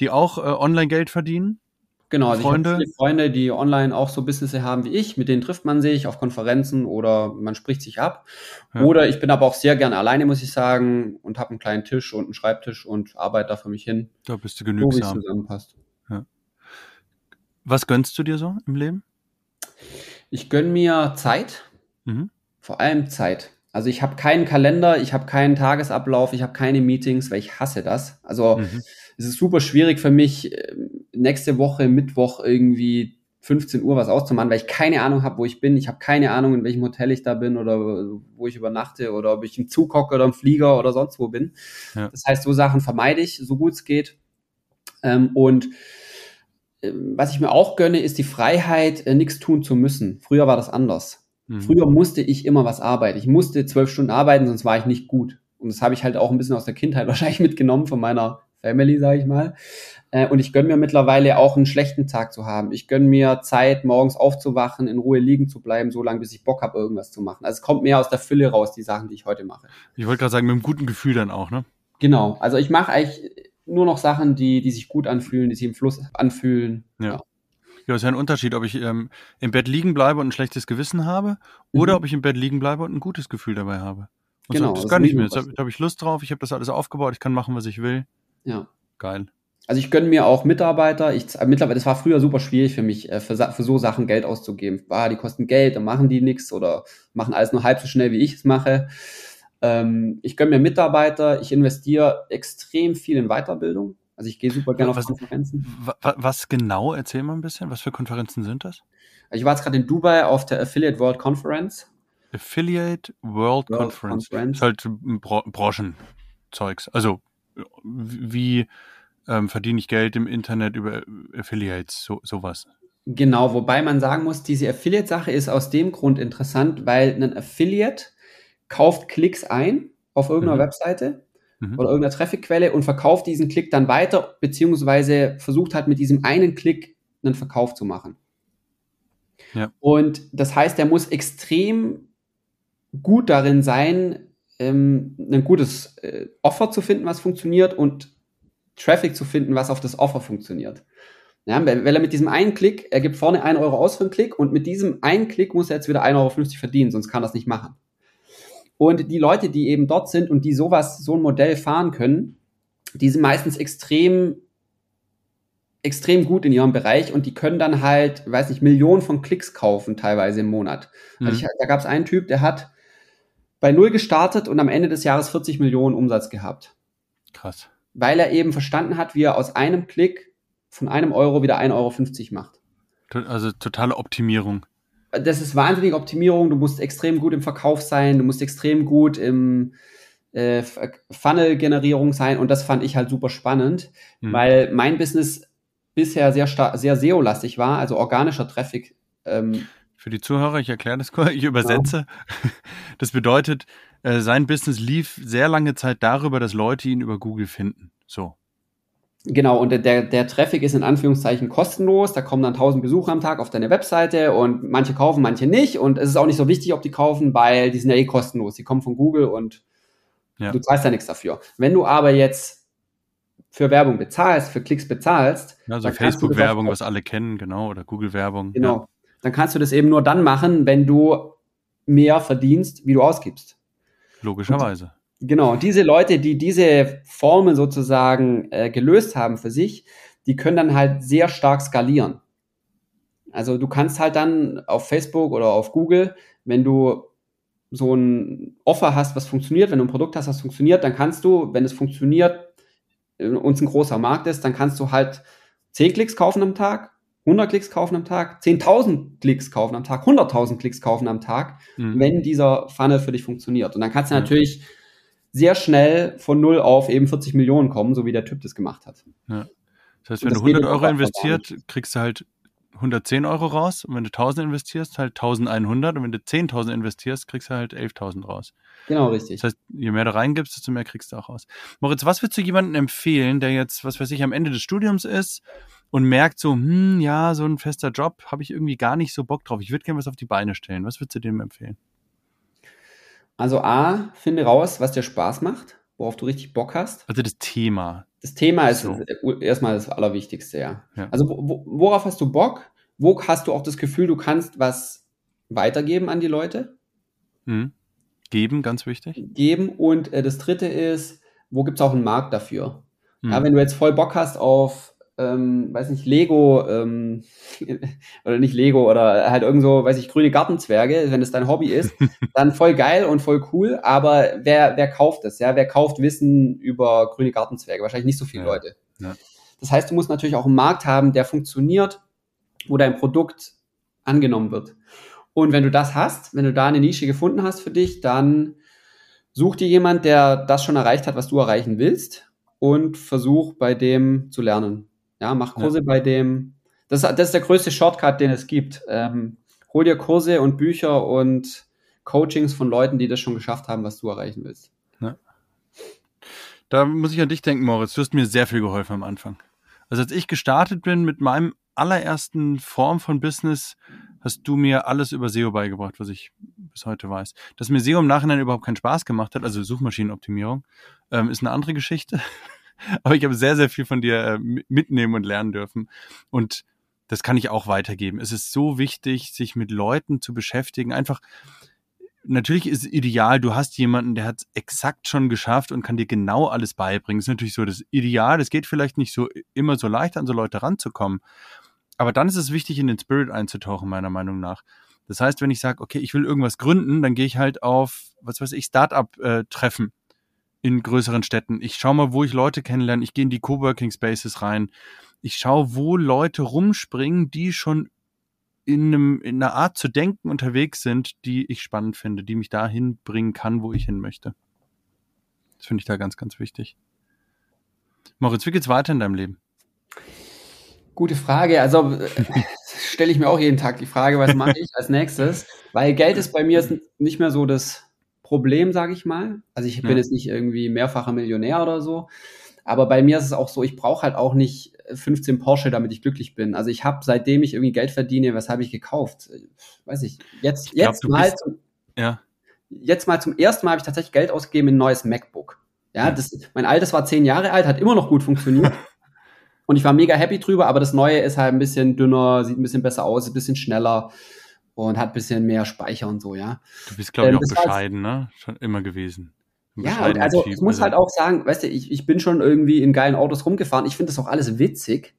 die auch äh, online Geld verdienen? Genau, also Freunde. ich habe viele Freunde, die online auch so Business haben wie ich, mit denen trifft man sich auf Konferenzen oder man spricht sich ab. Ja. Oder ich bin aber auch sehr gerne alleine, muss ich sagen, und habe einen kleinen Tisch und einen Schreibtisch und arbeite da für mich hin. Da bist du genügsam. So, zusammenpasst. Ja. Was gönnst du dir so im Leben? Ich gönn mir Zeit, mhm. vor allem Zeit. Also ich habe keinen Kalender, ich habe keinen Tagesablauf, ich habe keine Meetings, weil ich hasse das. Also mhm. Es ist super schwierig für mich, nächste Woche Mittwoch irgendwie 15 Uhr was auszumachen, weil ich keine Ahnung habe, wo ich bin. Ich habe keine Ahnung, in welchem Hotel ich da bin oder wo ich übernachte oder ob ich im Zug hocke oder im Flieger oder sonst wo bin. Ja. Das heißt, so Sachen vermeide ich, so gut es geht. Ähm, und äh, was ich mir auch gönne, ist die Freiheit, äh, nichts tun zu müssen. Früher war das anders. Mhm. Früher musste ich immer was arbeiten. Ich musste zwölf Stunden arbeiten, sonst war ich nicht gut. Und das habe ich halt auch ein bisschen aus der Kindheit wahrscheinlich mitgenommen von meiner Family, sage ich mal. Äh, und ich gönne mir mittlerweile auch einen schlechten Tag zu haben. Ich gönne mir Zeit, morgens aufzuwachen, in Ruhe liegen zu bleiben, so lange, bis ich Bock habe, irgendwas zu machen. Also es kommt mehr aus der Fülle raus, die Sachen, die ich heute mache. Ich wollte gerade sagen, mit einem guten Gefühl dann auch, ne? Genau. Also ich mache eigentlich nur noch Sachen, die, die sich gut anfühlen, die sich im Fluss anfühlen. Ja. ja. Ja, ist ja ein Unterschied, ob ich ähm, im Bett liegen bleibe und ein schlechtes Gewissen habe oder mhm. ob ich im Bett liegen bleibe und ein gutes Gefühl dabei habe. Und genau. So, das gönne ich mir. Da habe ich Lust drauf. Ich habe das alles aufgebaut. Ich kann machen, was ich will. Ja. Geil. Also ich gönne mir auch Mitarbeiter. Ich, äh, mittlerweile, das war früher super schwierig für mich, äh, für, für so Sachen Geld auszugeben. Ah, die kosten Geld, dann machen die nichts oder machen alles nur halb so schnell, wie ich es mache. Ähm, ich gönne mir Mitarbeiter. Ich investiere extrem viel in Weiterbildung. Also ich gehe super gerne auf Konferenzen. Was genau? Erzähl mal ein bisschen. Was für Konferenzen sind das? Ich war jetzt gerade in Dubai auf der Affiliate World Conference. Affiliate World, World Conference. Conference. Ist halt Bra Branchenzeugs. Also wie ähm, verdiene ich Geld im Internet über Affiliates, so, sowas. Genau, wobei man sagen muss, diese Affiliate-Sache ist aus dem Grund interessant, weil ein Affiliate kauft Klicks ein auf irgendeiner mhm. Webseite mhm. oder irgendeiner Traffic-Quelle und verkauft diesen Klick dann weiter, beziehungsweise versucht halt mit diesem einen Klick einen Verkauf zu machen. Ja. Und das heißt, er muss extrem gut darin sein, ähm, ein gutes äh, Offer zu finden, was funktioniert und Traffic zu finden, was auf das Offer funktioniert. Ja, weil er mit diesem einen Klick, er gibt vorne einen Euro aus für einen Klick und mit diesem einen Klick muss er jetzt wieder 1,50 Euro verdienen, sonst kann er das nicht machen. Und die Leute, die eben dort sind und die sowas, so ein Modell fahren können, die sind meistens extrem, extrem gut in ihrem Bereich und die können dann halt, weiß nicht, Millionen von Klicks kaufen, teilweise im Monat. Also mhm. Also ich, da gab es einen Typ, der hat bei Null gestartet und am Ende des Jahres 40 Millionen Umsatz gehabt. Krass. Weil er eben verstanden hat, wie er aus einem Klick von einem Euro wieder 1,50 Euro macht. Also totale Optimierung das ist wahnsinnige Optimierung. Du musst extrem gut im Verkauf sein, du musst extrem gut im äh, Funnel-Generierung sein und das fand ich halt super spannend, mhm. weil mein Business bisher sehr sehr SEO-lastig war, also organischer Traffic. Ähm, Für die Zuhörer, ich erkläre das kurz, ich übersetze. Genau. Das bedeutet, äh, sein Business lief sehr lange Zeit darüber, dass Leute ihn über Google finden. So. Genau, und der, der Traffic ist in Anführungszeichen kostenlos. Da kommen dann 1000 Besucher am Tag auf deine Webseite und manche kaufen, manche nicht. Und es ist auch nicht so wichtig, ob die kaufen, weil die sind ja eh kostenlos. Die kommen von Google und ja. du zahlst ja nichts dafür. Wenn du aber jetzt für Werbung bezahlst, für Klicks bezahlst. Also Facebook-Werbung, was alle kennen, genau, oder Google-Werbung. Genau. Ja. Dann kannst du das eben nur dann machen, wenn du mehr verdienst, wie du ausgibst. Logischerweise. Genau, diese Leute, die diese Formel sozusagen äh, gelöst haben für sich, die können dann halt sehr stark skalieren. Also du kannst halt dann auf Facebook oder auf Google, wenn du so ein Offer hast, was funktioniert, wenn du ein Produkt hast, was funktioniert, dann kannst du, wenn es funktioniert, äh, uns ein großer Markt ist, dann kannst du halt 10 Klicks kaufen am Tag, 100 Klicks kaufen am Tag, 10.000 Klicks kaufen am Tag, 100.000 Klicks kaufen am Tag, mhm. wenn dieser Funnel für dich funktioniert. Und dann kannst du mhm. natürlich sehr schnell von null auf eben 40 Millionen kommen, so wie der Typ das gemacht hat. Ja. Das heißt, wenn das du 100 Euro investiert, kriegst du halt 110 Euro raus und wenn du 1000 investierst, halt 1100 und wenn du 10.000 investierst, kriegst du halt 11.000 raus. Genau, richtig. Das heißt, je mehr du reingibst, desto mehr kriegst du auch raus. Moritz, was würdest du jemandem empfehlen, der jetzt, was weiß ich, am Ende des Studiums ist und merkt so, hm, ja, so ein fester Job habe ich irgendwie gar nicht so Bock drauf. Ich würde gerne was auf die Beine stellen. Was würdest du dem empfehlen? Also A, finde raus, was dir Spaß macht, worauf du richtig Bock hast. Also das Thema. Das Thema ist so. erstmal das Allerwichtigste, ja. ja. Also worauf hast du Bock? Wo hast du auch das Gefühl, du kannst was weitergeben an die Leute? Mhm. Geben, ganz wichtig. Geben. Und äh, das dritte ist, wo gibt es auch einen Markt dafür? Mhm. Ja, wenn du jetzt voll Bock hast auf ähm, weiß nicht, Lego ähm, oder nicht Lego oder halt irgendwo, weiß ich, grüne Gartenzwerge, wenn es dein Hobby ist, dann voll geil und voll cool, aber wer, wer kauft das, ja? Wer kauft Wissen über grüne Gartenzwerge? Wahrscheinlich nicht so viele ja. Leute. Ja. Das heißt, du musst natürlich auch einen Markt haben, der funktioniert, wo dein Produkt angenommen wird. Und wenn du das hast, wenn du da eine Nische gefunden hast für dich, dann such dir jemand, der das schon erreicht hat, was du erreichen willst und versuch bei dem zu lernen. Ja, mach Kurse ja. bei dem. Das, das ist der größte Shortcut, den es gibt. Ähm, hol dir Kurse und Bücher und Coachings von Leuten, die das schon geschafft haben, was du erreichen willst. Ja. Da muss ich an dich denken, Moritz. Du hast mir sehr viel geholfen am Anfang. Also als ich gestartet bin mit meinem allerersten Form von Business, hast du mir alles über SEO beigebracht, was ich bis heute weiß. Dass mir SEO im Nachhinein überhaupt keinen Spaß gemacht hat, also Suchmaschinenoptimierung, ähm, ist eine andere Geschichte. Aber ich habe sehr, sehr viel von dir äh, mitnehmen und lernen dürfen. Und das kann ich auch weitergeben. Es ist so wichtig, sich mit Leuten zu beschäftigen. Einfach, natürlich ist es ideal, du hast jemanden, der hat es exakt schon geschafft und kann dir genau alles beibringen. Ist natürlich so das Ideal. Es geht vielleicht nicht so immer so leicht, an so Leute ranzukommen. Aber dann ist es wichtig, in den Spirit einzutauchen, meiner Meinung nach. Das heißt, wenn ich sage, okay, ich will irgendwas gründen, dann gehe ich halt auf, was weiß ich, Start-up-Treffen äh, in größeren Städten. Ich schaue mal, wo ich Leute kennenlerne. Ich gehe in die Coworking Spaces rein. Ich schaue, wo Leute rumspringen, die schon in, einem, in einer Art zu denken unterwegs sind, die ich spannend finde, die mich dahin bringen kann, wo ich hin möchte. Das finde ich da ganz, ganz wichtig. Moritz, wie geht's weiter in deinem Leben? Gute Frage. Also stelle ich mir auch jeden Tag die Frage, was mache ich als nächstes? Weil Geld ist bei mir nicht mehr so das Problem, sage ich mal. Also ich bin ja. jetzt nicht irgendwie mehrfacher Millionär oder so. Aber bei mir ist es auch so, ich brauche halt auch nicht 15 Porsche, damit ich glücklich bin. Also ich habe, seitdem ich irgendwie Geld verdiene, was habe ich gekauft? Weiß ich. Jetzt, ich glaub, jetzt mal bist, zum, ja. jetzt mal zum ersten Mal habe ich tatsächlich Geld ausgegeben in ein neues MacBook. Ja, das, mein altes war zehn Jahre alt, hat immer noch gut funktioniert. und ich war mega happy drüber, aber das neue ist halt ein bisschen dünner, sieht ein bisschen besser aus, ist ein bisschen schneller und hat ein bisschen mehr Speicher und so, ja. Du bist, glaube ich, ähm, auch bescheiden, ne? Schon immer gewesen. Ja, also typ, ich muss also. halt auch sagen, weißt du, ich, ich bin schon irgendwie in geilen Autos rumgefahren. Ich finde das auch alles witzig,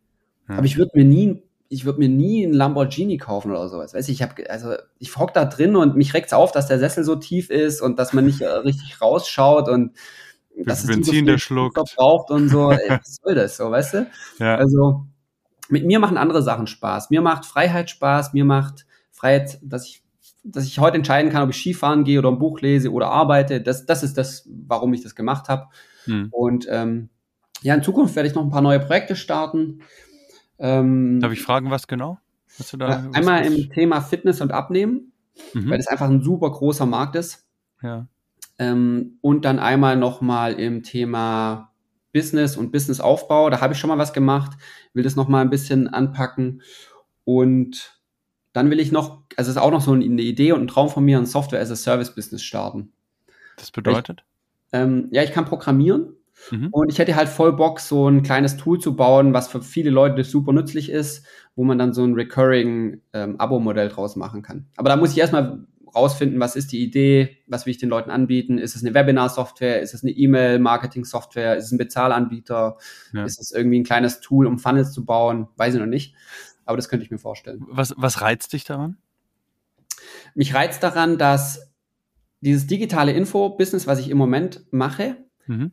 ja. aber ich würde mir nie, ich würde mir nie einen Lamborghini kaufen oder sowas. Weißt du, ich habe, also ich hock da drin und mich regt's auf, dass der Sessel so tief ist und dass man nicht äh, richtig rausschaut und dass es Benzin der schluckt braucht und so. Ey, was soll das so, weißt du? Ja. Also mit mir machen andere Sachen Spaß. Mir macht Freiheit Spaß. Mir macht Freiheit, dass ich dass ich heute entscheiden kann, ob ich Skifahren gehe oder ein Buch lese oder arbeite. Das, das ist das, warum ich das gemacht habe. Hm. Und ähm, ja, in Zukunft werde ich noch ein paar neue Projekte starten. Ähm, Darf ich fragen, was genau? Was du da, einmal was im Thema Fitness und Abnehmen, mhm. weil das einfach ein super großer Markt ist. Ja. Ähm, und dann einmal nochmal im Thema Business und Businessaufbau. Da habe ich schon mal was gemacht, will das nochmal ein bisschen anpacken. Und dann will ich noch, also es ist auch noch so eine Idee und ein Traum von mir, ein Software as a Service Business starten. Das bedeutet? Ich, ähm, ja, ich kann programmieren mhm. und ich hätte halt voll Bock, so ein kleines Tool zu bauen, was für viele Leute super nützlich ist, wo man dann so ein recurring ähm, Abo-Modell draus machen kann. Aber da muss ich erstmal rausfinden, was ist die Idee, was will ich den Leuten anbieten? Ist es eine Webinar-Software? Ist es eine E-Mail-Marketing-Software? Ist es ein Bezahlanbieter? Ja. Ist es irgendwie ein kleines Tool, um Funnels zu bauen? Weiß ich noch nicht aber das könnte ich mir vorstellen. Was, was reizt dich daran? Mich reizt daran, dass dieses digitale Info-Business, was ich im Moment mache, mhm.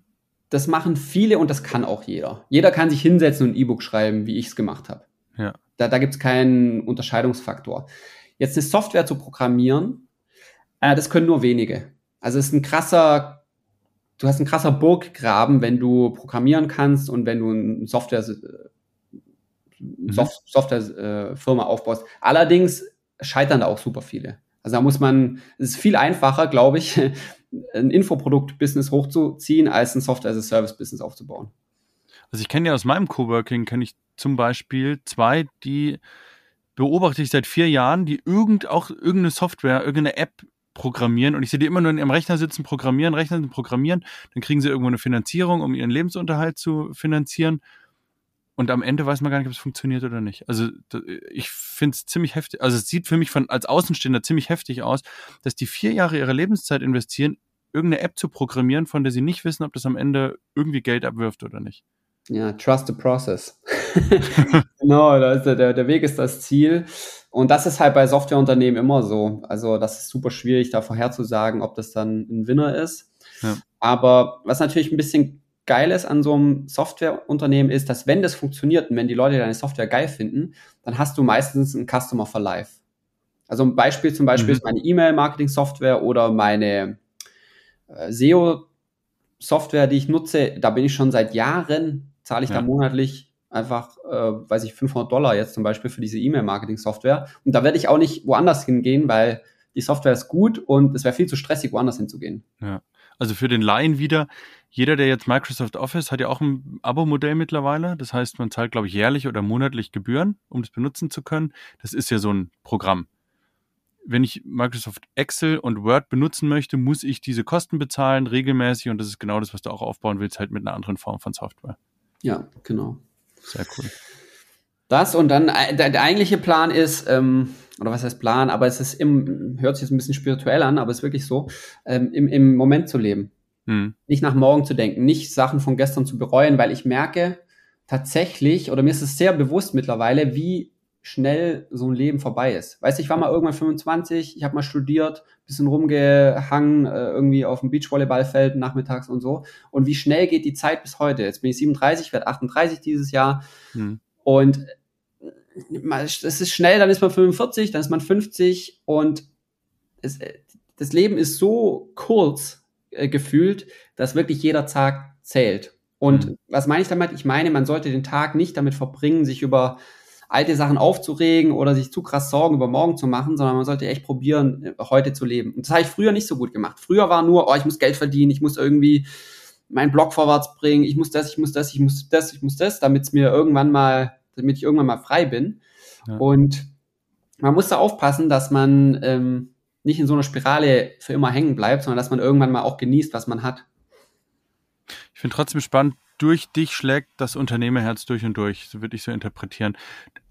das machen viele und das kann auch jeder. Jeder kann sich hinsetzen und ein E-Book schreiben, wie ich es gemacht habe. Ja. Da, da gibt es keinen Unterscheidungsfaktor. Jetzt eine Software zu programmieren, äh, das können nur wenige. Also es ist ein krasser, du hast ein krasser Burggraben, wenn du programmieren kannst und wenn du ein Software. Soft Softwarefirma äh, aufbaust. Allerdings scheitern da auch super viele. Also da muss man, es ist viel einfacher, glaube ich, ein Infoprodukt-Business hochzuziehen, als ein Software-as-a-Service-Business aufzubauen. Also ich kenne ja aus meinem Coworking, kenne ich zum Beispiel zwei, die beobachte ich seit vier Jahren, die irgend, auch irgendeine Software, irgendeine App programmieren und ich sehe die immer nur in ihrem Rechner sitzen, programmieren, Rechner sitzen, programmieren, dann kriegen sie irgendwo eine Finanzierung, um ihren Lebensunterhalt zu finanzieren und am Ende weiß man gar nicht, ob es funktioniert oder nicht. Also ich finde es ziemlich heftig, also es sieht für mich von als Außenstehender ziemlich heftig aus, dass die vier Jahre ihrer Lebenszeit investieren, irgendeine App zu programmieren, von der sie nicht wissen, ob das am Ende irgendwie Geld abwirft oder nicht. Ja, trust the process. genau, der, der, der Weg ist das Ziel. Und das ist halt bei Softwareunternehmen immer so. Also das ist super schwierig, da vorherzusagen, ob das dann ein Winner ist. Ja. Aber was natürlich ein bisschen Geiles an so einem Softwareunternehmen ist, dass wenn das funktioniert und wenn die Leute deine Software geil finden, dann hast du meistens einen Customer for Life. Also ein Beispiel zum Beispiel mhm. ist meine E-Mail-Marketing-Software oder meine äh, SEO-Software, die ich nutze. Da bin ich schon seit Jahren, zahle ich ja. da monatlich einfach, äh, weiß ich, 500 Dollar jetzt zum Beispiel für diese E-Mail-Marketing-Software. Und da werde ich auch nicht woanders hingehen, weil die Software ist gut und es wäre viel zu stressig, woanders hinzugehen. Ja. Also für den Laien wieder, jeder, der jetzt Microsoft Office hat ja auch ein Abo-Modell mittlerweile. Das heißt, man zahlt, glaube ich, jährlich oder monatlich Gebühren, um das benutzen zu können. Das ist ja so ein Programm. Wenn ich Microsoft Excel und Word benutzen möchte, muss ich diese Kosten bezahlen, regelmäßig. Und das ist genau das, was du auch aufbauen willst, halt mit einer anderen Form von Software. Ja, genau. Sehr cool. Das und dann äh, der, der eigentliche Plan ist, ähm, oder was heißt Plan, aber es ist im, hört sich jetzt ein bisschen spirituell an, aber es ist wirklich so, ähm, im, im Moment zu leben. Hm. Nicht nach morgen zu denken, nicht Sachen von gestern zu bereuen, weil ich merke tatsächlich, oder mir ist es sehr bewusst mittlerweile, wie schnell so ein Leben vorbei ist. Weißt du, ich war mal irgendwann 25, ich habe mal studiert, bisschen rumgehangen, äh, irgendwie auf dem Beachvolleyballfeld nachmittags und so. Und wie schnell geht die Zeit bis heute? Jetzt bin ich 37, werde 38 dieses Jahr. Hm. Und es ist schnell, dann ist man 45, dann ist man 50 und es, das Leben ist so kurz äh, gefühlt, dass wirklich jeder Tag zählt. Und mhm. was meine ich damit? Ich meine, man sollte den Tag nicht damit verbringen, sich über alte Sachen aufzuregen oder sich zu krass Sorgen über morgen zu machen, sondern man sollte echt probieren, äh, heute zu leben. Und das habe ich früher nicht so gut gemacht. Früher war nur, oh, ich muss Geld verdienen, ich muss irgendwie meinen Blog vorwärts bringen, ich muss das, ich muss das, ich muss das, ich muss das, damit es mir irgendwann mal damit ich irgendwann mal frei bin. Ja. Und man muss da aufpassen, dass man ähm, nicht in so einer Spirale für immer hängen bleibt, sondern dass man irgendwann mal auch genießt, was man hat. Ich finde trotzdem spannend, durch dich schlägt das Unternehmerherz durch und durch, so würde ich so interpretieren.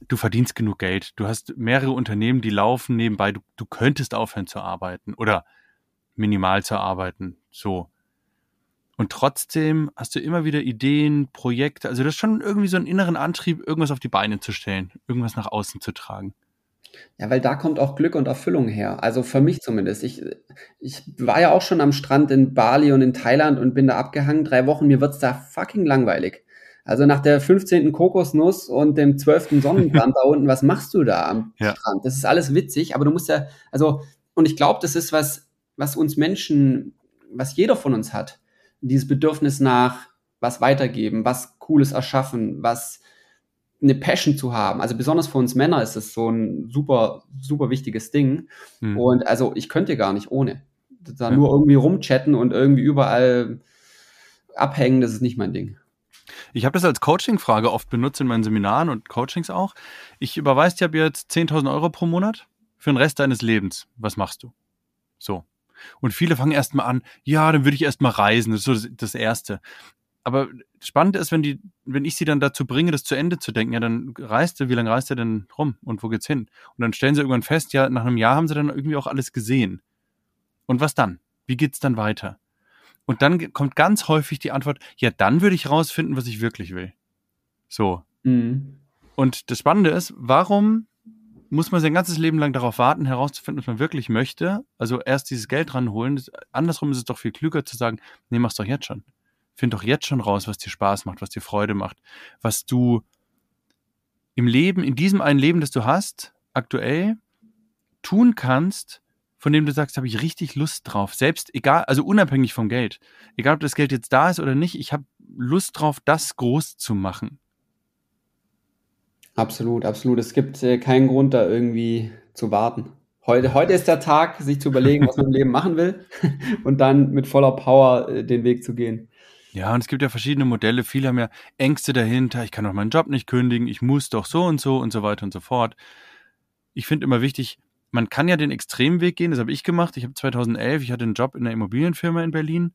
Du verdienst genug Geld. Du hast mehrere Unternehmen, die laufen nebenbei. Du, du könntest aufhören zu arbeiten oder minimal zu arbeiten. So. Und trotzdem hast du immer wieder Ideen, Projekte. Also das ist schon irgendwie so einen inneren Antrieb, irgendwas auf die Beine zu stellen, irgendwas nach außen zu tragen. Ja, weil da kommt auch Glück und Erfüllung her. Also für mich zumindest. Ich, ich war ja auch schon am Strand in Bali und in Thailand und bin da abgehangen. Drei Wochen, mir wird's da fucking langweilig. Also nach der 15. Kokosnuss und dem 12. Sonnenbrand da unten, was machst du da am ja. Strand? Das ist alles witzig, aber du musst ja, also, und ich glaube, das ist was, was uns Menschen, was jeder von uns hat dieses Bedürfnis nach was weitergeben, was Cooles erschaffen, was eine Passion zu haben. Also besonders für uns Männer ist es so ein super, super wichtiges Ding. Hm. Und also ich könnte gar nicht ohne. Da ja. nur irgendwie rumchatten und irgendwie überall abhängen, das ist nicht mein Ding. Ich habe das als Coaching-Frage oft benutzt in meinen Seminaren und Coachings auch. Ich überweise dir ab jetzt 10.000 Euro pro Monat für den Rest deines Lebens. Was machst du? So. Und viele fangen erstmal an, ja, dann würde ich erstmal reisen, das ist so das Erste. Aber spannend ist, wenn die, wenn ich sie dann dazu bringe, das zu Ende zu denken, ja, dann reist du, wie lange reist er denn rum und wo geht's hin? Und dann stellen sie irgendwann fest, ja, nach einem Jahr haben sie dann irgendwie auch alles gesehen. Und was dann? Wie geht's dann weiter? Und dann kommt ganz häufig die Antwort, ja, dann würde ich rausfinden, was ich wirklich will. So. Mhm. Und das Spannende ist, warum muss man sein ganzes Leben lang darauf warten, herauszufinden, was man wirklich möchte. Also erst dieses Geld ranholen. Andersrum ist es doch viel klüger zu sagen, nee, mach's doch jetzt schon. Find doch jetzt schon raus, was dir Spaß macht, was dir Freude macht, was du im Leben, in diesem einen Leben, das du hast, aktuell, tun kannst, von dem du sagst, habe ich richtig Lust drauf. Selbst egal, also unabhängig vom Geld. Egal, ob das Geld jetzt da ist oder nicht, ich habe Lust drauf, das groß zu machen. Absolut, absolut. Es gibt äh, keinen Grund, da irgendwie zu warten. Heute, heute ist der Tag, sich zu überlegen, was man im Leben machen will und dann mit voller Power äh, den Weg zu gehen. Ja, und es gibt ja verschiedene Modelle. Viele haben ja Ängste dahinter. Ich kann doch meinen Job nicht kündigen. Ich muss doch so und so und so weiter und so fort. Ich finde immer wichtig, man kann ja den Extremweg gehen. Das habe ich gemacht. Ich habe 2011, ich hatte einen Job in einer Immobilienfirma in Berlin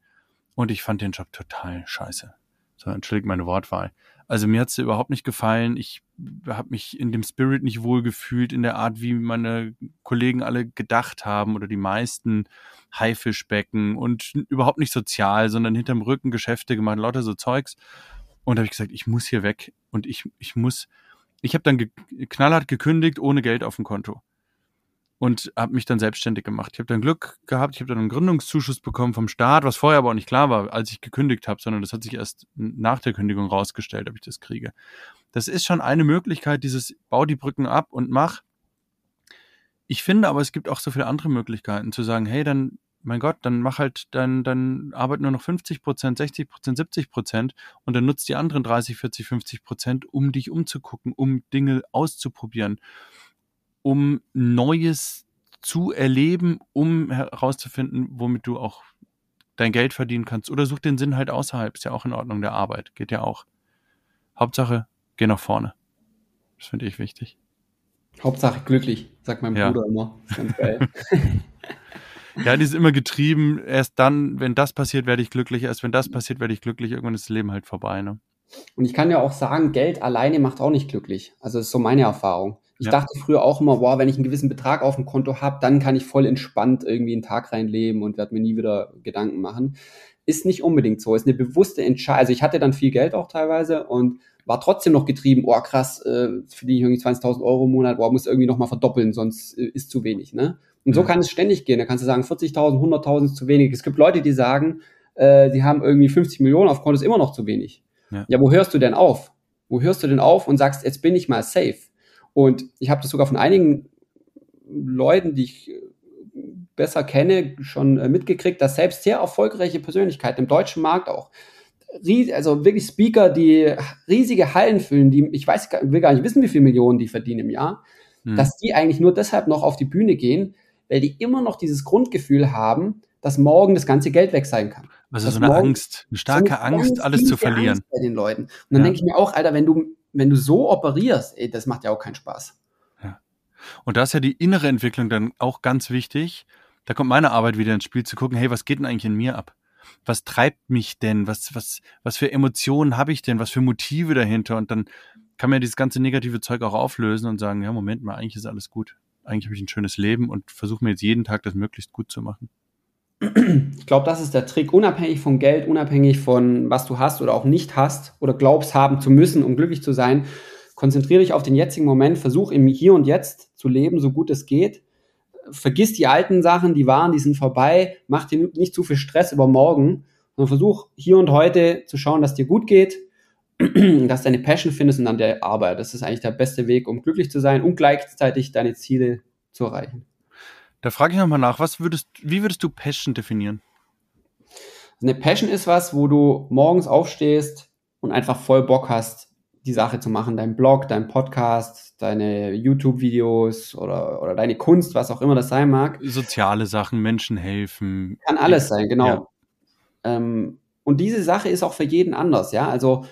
und ich fand den Job total scheiße. So, entschuldigt meine Wortwahl. Also mir hat es überhaupt nicht gefallen. Ich habe mich in dem Spirit nicht wohl gefühlt, in der Art, wie meine Kollegen alle gedacht haben oder die meisten Haifischbecken und überhaupt nicht sozial, sondern hinterm Rücken Geschäfte gemacht, lauter so Zeugs. Und da habe ich gesagt, ich muss hier weg und ich, ich muss, ich habe dann ge knallhart gekündigt, ohne Geld auf dem Konto und habe mich dann selbstständig gemacht. Ich habe dann Glück gehabt, ich habe dann einen Gründungszuschuss bekommen vom Staat, was vorher aber auch nicht klar war, als ich gekündigt habe, sondern das hat sich erst nach der Kündigung rausgestellt, ob ich das kriege. Das ist schon eine Möglichkeit, dieses bau die Brücken ab und mach. Ich finde aber, es gibt auch so viele andere Möglichkeiten, zu sagen, hey, dann, mein Gott, dann mach halt, dann, dann arbeit nur noch 50 Prozent, 60 Prozent, 70 Prozent und dann nutzt die anderen 30, 40, 50 Prozent, um dich umzugucken, um Dinge auszuprobieren um Neues zu erleben, um herauszufinden, womit du auch dein Geld verdienen kannst. Oder such den Sinn halt außerhalb. Ist ja auch in Ordnung der Arbeit. Geht ja auch. Hauptsache, geh nach vorne. Das finde ich wichtig. Hauptsache glücklich, sagt mein ja. Bruder immer. Das ist ganz geil. ja, die ist immer getrieben. Erst dann, wenn das passiert, werde ich glücklich. Erst wenn das passiert, werde ich glücklich. Irgendwann ist das Leben halt vorbei. Ne? Und ich kann ja auch sagen, Geld alleine macht auch nicht glücklich. Also das ist so meine Erfahrung. Ich ja. dachte früher auch immer, boah, wenn ich einen gewissen Betrag auf dem Konto habe, dann kann ich voll entspannt irgendwie einen Tag reinleben und werde mir nie wieder Gedanken machen. Ist nicht unbedingt so. Ist eine bewusste Entscheidung. Also ich hatte dann viel Geld auch teilweise und war trotzdem noch getrieben, oh krass, äh, verdiene ich irgendwie 20.000 Euro im Monat, boah, muss irgendwie noch mal verdoppeln, sonst äh, ist zu wenig. Ne? Und so kann es ständig gehen. Da kannst du sagen, 40.000, 100.000 ist zu wenig. Es gibt Leute, die sagen, äh, die haben irgendwie 50 Millionen auf Konto, ist immer noch zu wenig. Ja. ja, wo hörst du denn auf? Wo hörst du denn auf und sagst, jetzt bin ich mal safe? Und ich habe das sogar von einigen Leuten, die ich äh, besser kenne, schon äh, mitgekriegt, dass selbst sehr erfolgreiche Persönlichkeiten im deutschen Markt auch, also wirklich Speaker, die riesige Hallen füllen, die ich weiß, will gar nicht wissen, wie viele Millionen die verdienen im Jahr, hm. dass die eigentlich nur deshalb noch auf die Bühne gehen, weil die immer noch dieses Grundgefühl haben, dass morgen das ganze Geld weg sein kann. Also so eine Angst, eine starke so eine Angst, alles zu verlieren. Angst bei den Leuten. Und dann ja. denke ich mir auch, Alter, wenn du, wenn du so operierst, ey, das macht ja auch keinen Spaß. Ja. Und da ist ja die innere Entwicklung dann auch ganz wichtig. Da kommt meine Arbeit wieder ins Spiel, zu gucken, hey, was geht denn eigentlich in mir ab? Was treibt mich denn? Was, was, was für Emotionen habe ich denn? Was für Motive dahinter? Und dann kann man ja dieses ganze negative Zeug auch auflösen und sagen, ja, Moment mal, eigentlich ist alles gut. Eigentlich habe ich ein schönes Leben und versuche mir jetzt jeden Tag das möglichst gut zu machen. Ich glaube, das ist der Trick, unabhängig von Geld, unabhängig von was du hast oder auch nicht hast oder glaubst haben zu müssen, um glücklich zu sein. Konzentriere dich auf den jetzigen Moment, versuch im Hier und Jetzt zu leben, so gut es geht. Vergiss die alten Sachen, die waren, die sind vorbei. Mach dir nicht zu viel Stress über morgen, sondern versuch hier und heute zu schauen, dass dir gut geht, dass deine Passion findest und an der Arbeit. Das ist eigentlich der beste Weg, um glücklich zu sein und gleichzeitig deine Ziele zu erreichen. Da frage ich nochmal nach, was würdest, wie würdest du Passion definieren? Eine Passion ist was, wo du morgens aufstehst und einfach voll Bock hast, die Sache zu machen. Dein Blog, dein Podcast, deine YouTube-Videos oder, oder deine Kunst, was auch immer das sein mag. Soziale Sachen, Menschen helfen. Kann alles sein, genau. Ja. Ähm, und diese Sache ist auch für jeden anders, ja. Also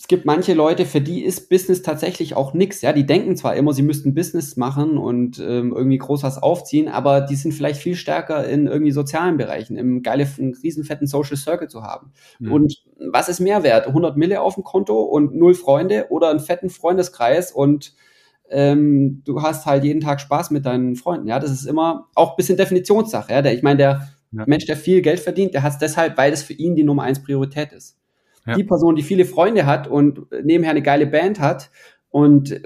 es gibt manche Leute, für die ist Business tatsächlich auch nix. Ja, die denken zwar immer, sie müssten Business machen und ähm, irgendwie groß was aufziehen, aber die sind vielleicht viel stärker in irgendwie sozialen Bereichen, im geile, riesenfetten Social Circle zu haben. Mhm. Und was ist mehr wert? 100 Mille auf dem Konto und null Freunde oder einen fetten Freundeskreis und ähm, du hast halt jeden Tag Spaß mit deinen Freunden. Ja, das ist immer auch ein bisschen Definitionssache. Ja, der, ich meine, der ja. Mensch, der viel Geld verdient, der hat es deshalb, weil es für ihn die Nummer eins Priorität ist. Ja. Die Person, die viele Freunde hat und nebenher eine geile Band hat und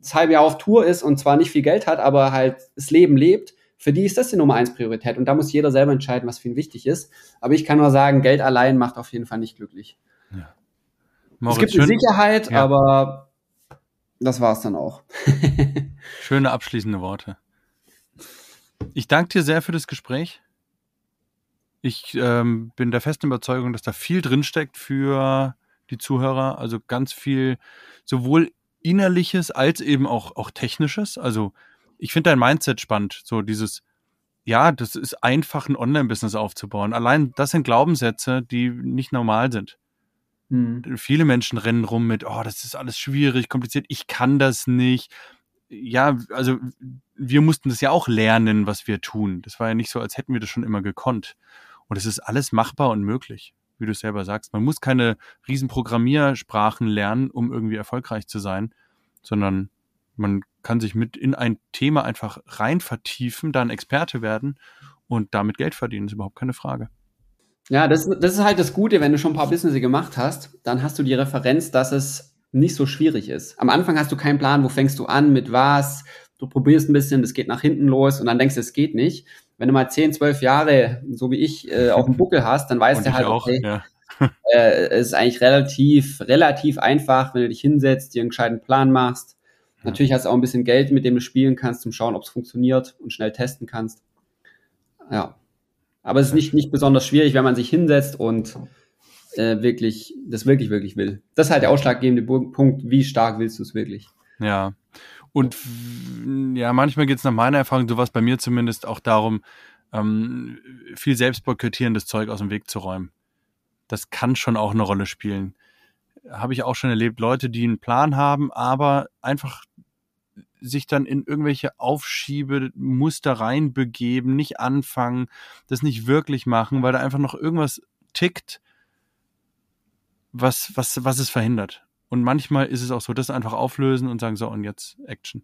das halbe Jahr auf Tour ist und zwar nicht viel Geld hat, aber halt das Leben lebt, für die ist das die Nummer eins Priorität. Und da muss jeder selber entscheiden, was für ihn wichtig ist. Aber ich kann nur sagen, Geld allein macht auf jeden Fall nicht glücklich. Ja. Moritz, es gibt eine Sicherheit, ja. aber das war's dann auch. Schöne abschließende Worte. Ich danke dir sehr für das Gespräch. Ich ähm, bin der festen Überzeugung, dass da viel drinsteckt für die Zuhörer. Also ganz viel sowohl innerliches als eben auch, auch technisches. Also ich finde dein Mindset spannend. So dieses, ja, das ist einfach ein Online-Business aufzubauen. Allein das sind Glaubenssätze, die nicht normal sind. Hm. Viele Menschen rennen rum mit, oh, das ist alles schwierig, kompliziert, ich kann das nicht. Ja, also wir mussten das ja auch lernen, was wir tun. Das war ja nicht so, als hätten wir das schon immer gekonnt. Und es ist alles machbar und möglich, wie du selber sagst. Man muss keine riesen Programmiersprachen lernen, um irgendwie erfolgreich zu sein, sondern man kann sich mit in ein Thema einfach rein vertiefen, dann Experte werden und damit Geld verdienen, ist überhaupt keine Frage. Ja, das, das ist halt das Gute, wenn du schon ein paar Business gemacht hast, dann hast du die Referenz, dass es nicht so schwierig ist. Am Anfang hast du keinen Plan, wo fängst du an, mit was, du probierst ein bisschen, das geht nach hinten los und dann denkst du, es geht nicht wenn du mal 10, 12 Jahre, so wie ich, äh, auf dem Buckel hast, dann weißt du halt, auch, okay, ja. äh, es ist eigentlich relativ, relativ einfach, wenn du dich hinsetzt, dir einen gescheiten Plan machst. Ja. Natürlich hast du auch ein bisschen Geld, mit dem du spielen kannst, zum Schauen, ob es funktioniert und schnell testen kannst. Ja. Aber es ist nicht, nicht besonders schwierig, wenn man sich hinsetzt und äh, wirklich, das wirklich, wirklich will. Das ist halt der ausschlaggebende Punkt, wie stark willst du es wirklich. Ja. Und ja, manchmal geht es nach meiner Erfahrung, so was bei mir zumindest auch darum, ähm, viel selbstboykottierendes Zeug aus dem Weg zu räumen. Das kann schon auch eine Rolle spielen. Habe ich auch schon erlebt, Leute, die einen Plan haben, aber einfach sich dann in irgendwelche Aufschiebemuster reinbegeben, nicht anfangen, das nicht wirklich machen, weil da einfach noch irgendwas tickt, was, was, was es verhindert. Und manchmal ist es auch so, das einfach auflösen und sagen, so, und jetzt Action.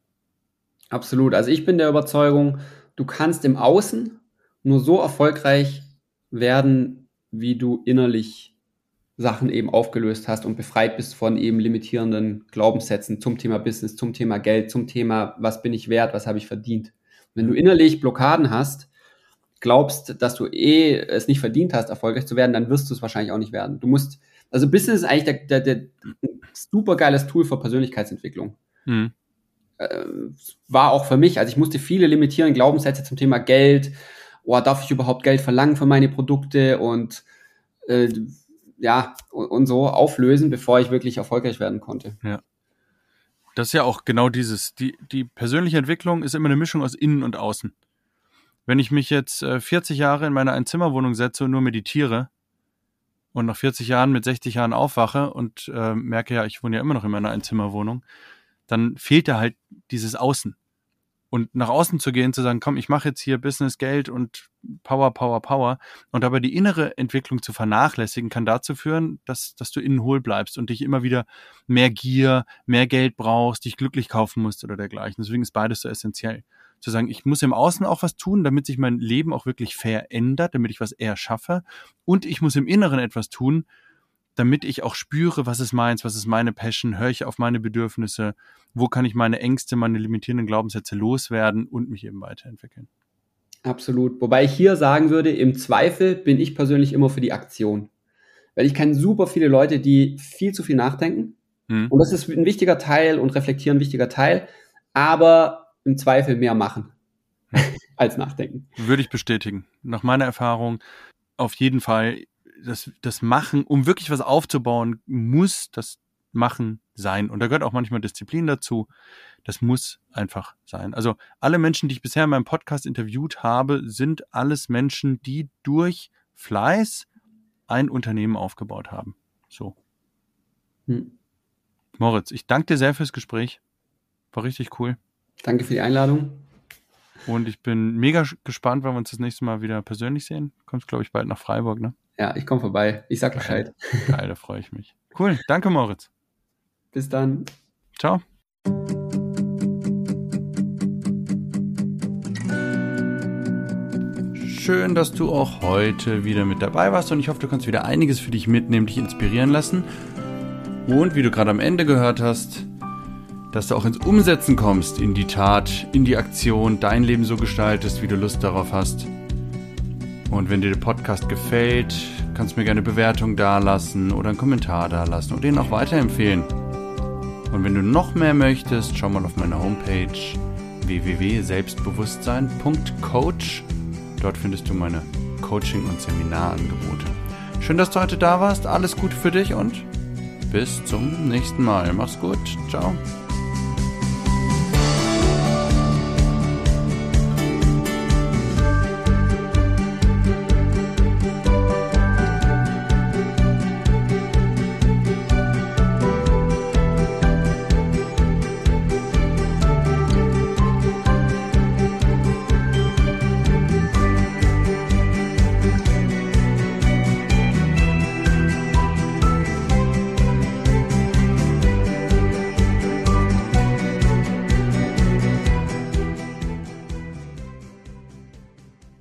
Absolut. Also ich bin der Überzeugung, du kannst im Außen nur so erfolgreich werden, wie du innerlich Sachen eben aufgelöst hast und befreit bist von eben limitierenden Glaubenssätzen zum Thema Business, zum Thema Geld, zum Thema, was bin ich wert, was habe ich verdient. Wenn du innerlich Blockaden hast, glaubst, dass du eh es nicht verdient hast, erfolgreich zu werden, dann wirst du es wahrscheinlich auch nicht werden. Du musst, also Business ist eigentlich der, der, der super geiles Tool für Persönlichkeitsentwicklung. Mhm. Äh, war auch für mich, also ich musste viele limitierende Glaubenssätze zum Thema Geld, oh, darf ich überhaupt Geld verlangen für meine Produkte und äh, ja, und, und so auflösen, bevor ich wirklich erfolgreich werden konnte. Ja. Das ist ja auch genau dieses. Die, die persönliche Entwicklung ist immer eine Mischung aus innen und außen. Wenn ich mich jetzt äh, 40 Jahre in meine Einzimmerwohnung setze und nur meditiere und nach 40 Jahren mit 60 Jahren aufwache und äh, merke ja, ich wohne ja immer noch in meiner Einzimmerwohnung, dann fehlt da halt dieses Außen und nach außen zu gehen, zu sagen, komm, ich mache jetzt hier Business, Geld und Power, Power, Power und dabei die innere Entwicklung zu vernachlässigen, kann dazu führen, dass, dass du innen hohl bleibst und dich immer wieder mehr Gier, mehr Geld brauchst, dich glücklich kaufen musst oder dergleichen. Deswegen ist beides so essentiell. Zu sagen, ich muss im Außen auch was tun, damit sich mein Leben auch wirklich verändert, damit ich was eher schaffe und ich muss im Inneren etwas tun, damit ich auch spüre, was ist meins, was ist meine Passion, höre ich auf meine Bedürfnisse, wo kann ich meine Ängste, meine limitierenden Glaubenssätze loswerden und mich eben weiterentwickeln. Absolut. Wobei ich hier sagen würde, im Zweifel bin ich persönlich immer für die Aktion. Weil ich kenne super viele Leute, die viel zu viel nachdenken. Mhm. Und das ist ein wichtiger Teil und reflektieren ein wichtiger Teil. Aber im Zweifel mehr machen als nachdenken. Würde ich bestätigen. Nach meiner Erfahrung auf jeden Fall das, das Machen, um wirklich was aufzubauen, muss das Machen sein. Und da gehört auch manchmal Disziplin dazu. Das muss einfach sein. Also alle Menschen, die ich bisher in meinem Podcast interviewt habe, sind alles Menschen, die durch Fleiß ein Unternehmen aufgebaut haben. So. Hm. Moritz, ich danke dir sehr fürs Gespräch. War richtig cool. Danke für die Einladung. Und ich bin mega gespannt, wenn wir uns das nächste Mal wieder persönlich sehen. Kommst, glaube ich, bald nach Freiburg, ne? Ja, ich komme vorbei. Ich sag Bescheid. Geil, da freue ich mich. Cool. Danke, Moritz. Bis dann. Ciao. Schön, dass du auch heute wieder mit dabei warst und ich hoffe, du kannst wieder einiges für dich mitnehmen, dich inspirieren lassen. Und wie du gerade am Ende gehört hast, dass du auch ins Umsetzen kommst, in die Tat, in die Aktion, dein Leben so gestaltest, wie du Lust darauf hast. Und wenn dir der Podcast gefällt, kannst du mir gerne eine Bewertung dalassen oder einen Kommentar dalassen und den auch weiterempfehlen. Und wenn du noch mehr möchtest, schau mal auf meine Homepage www.selbstbewusstsein.coach. Dort findest du meine Coaching- und Seminarangebote. Schön, dass du heute da warst. Alles Gute für dich und bis zum nächsten Mal. Mach's gut. Ciao.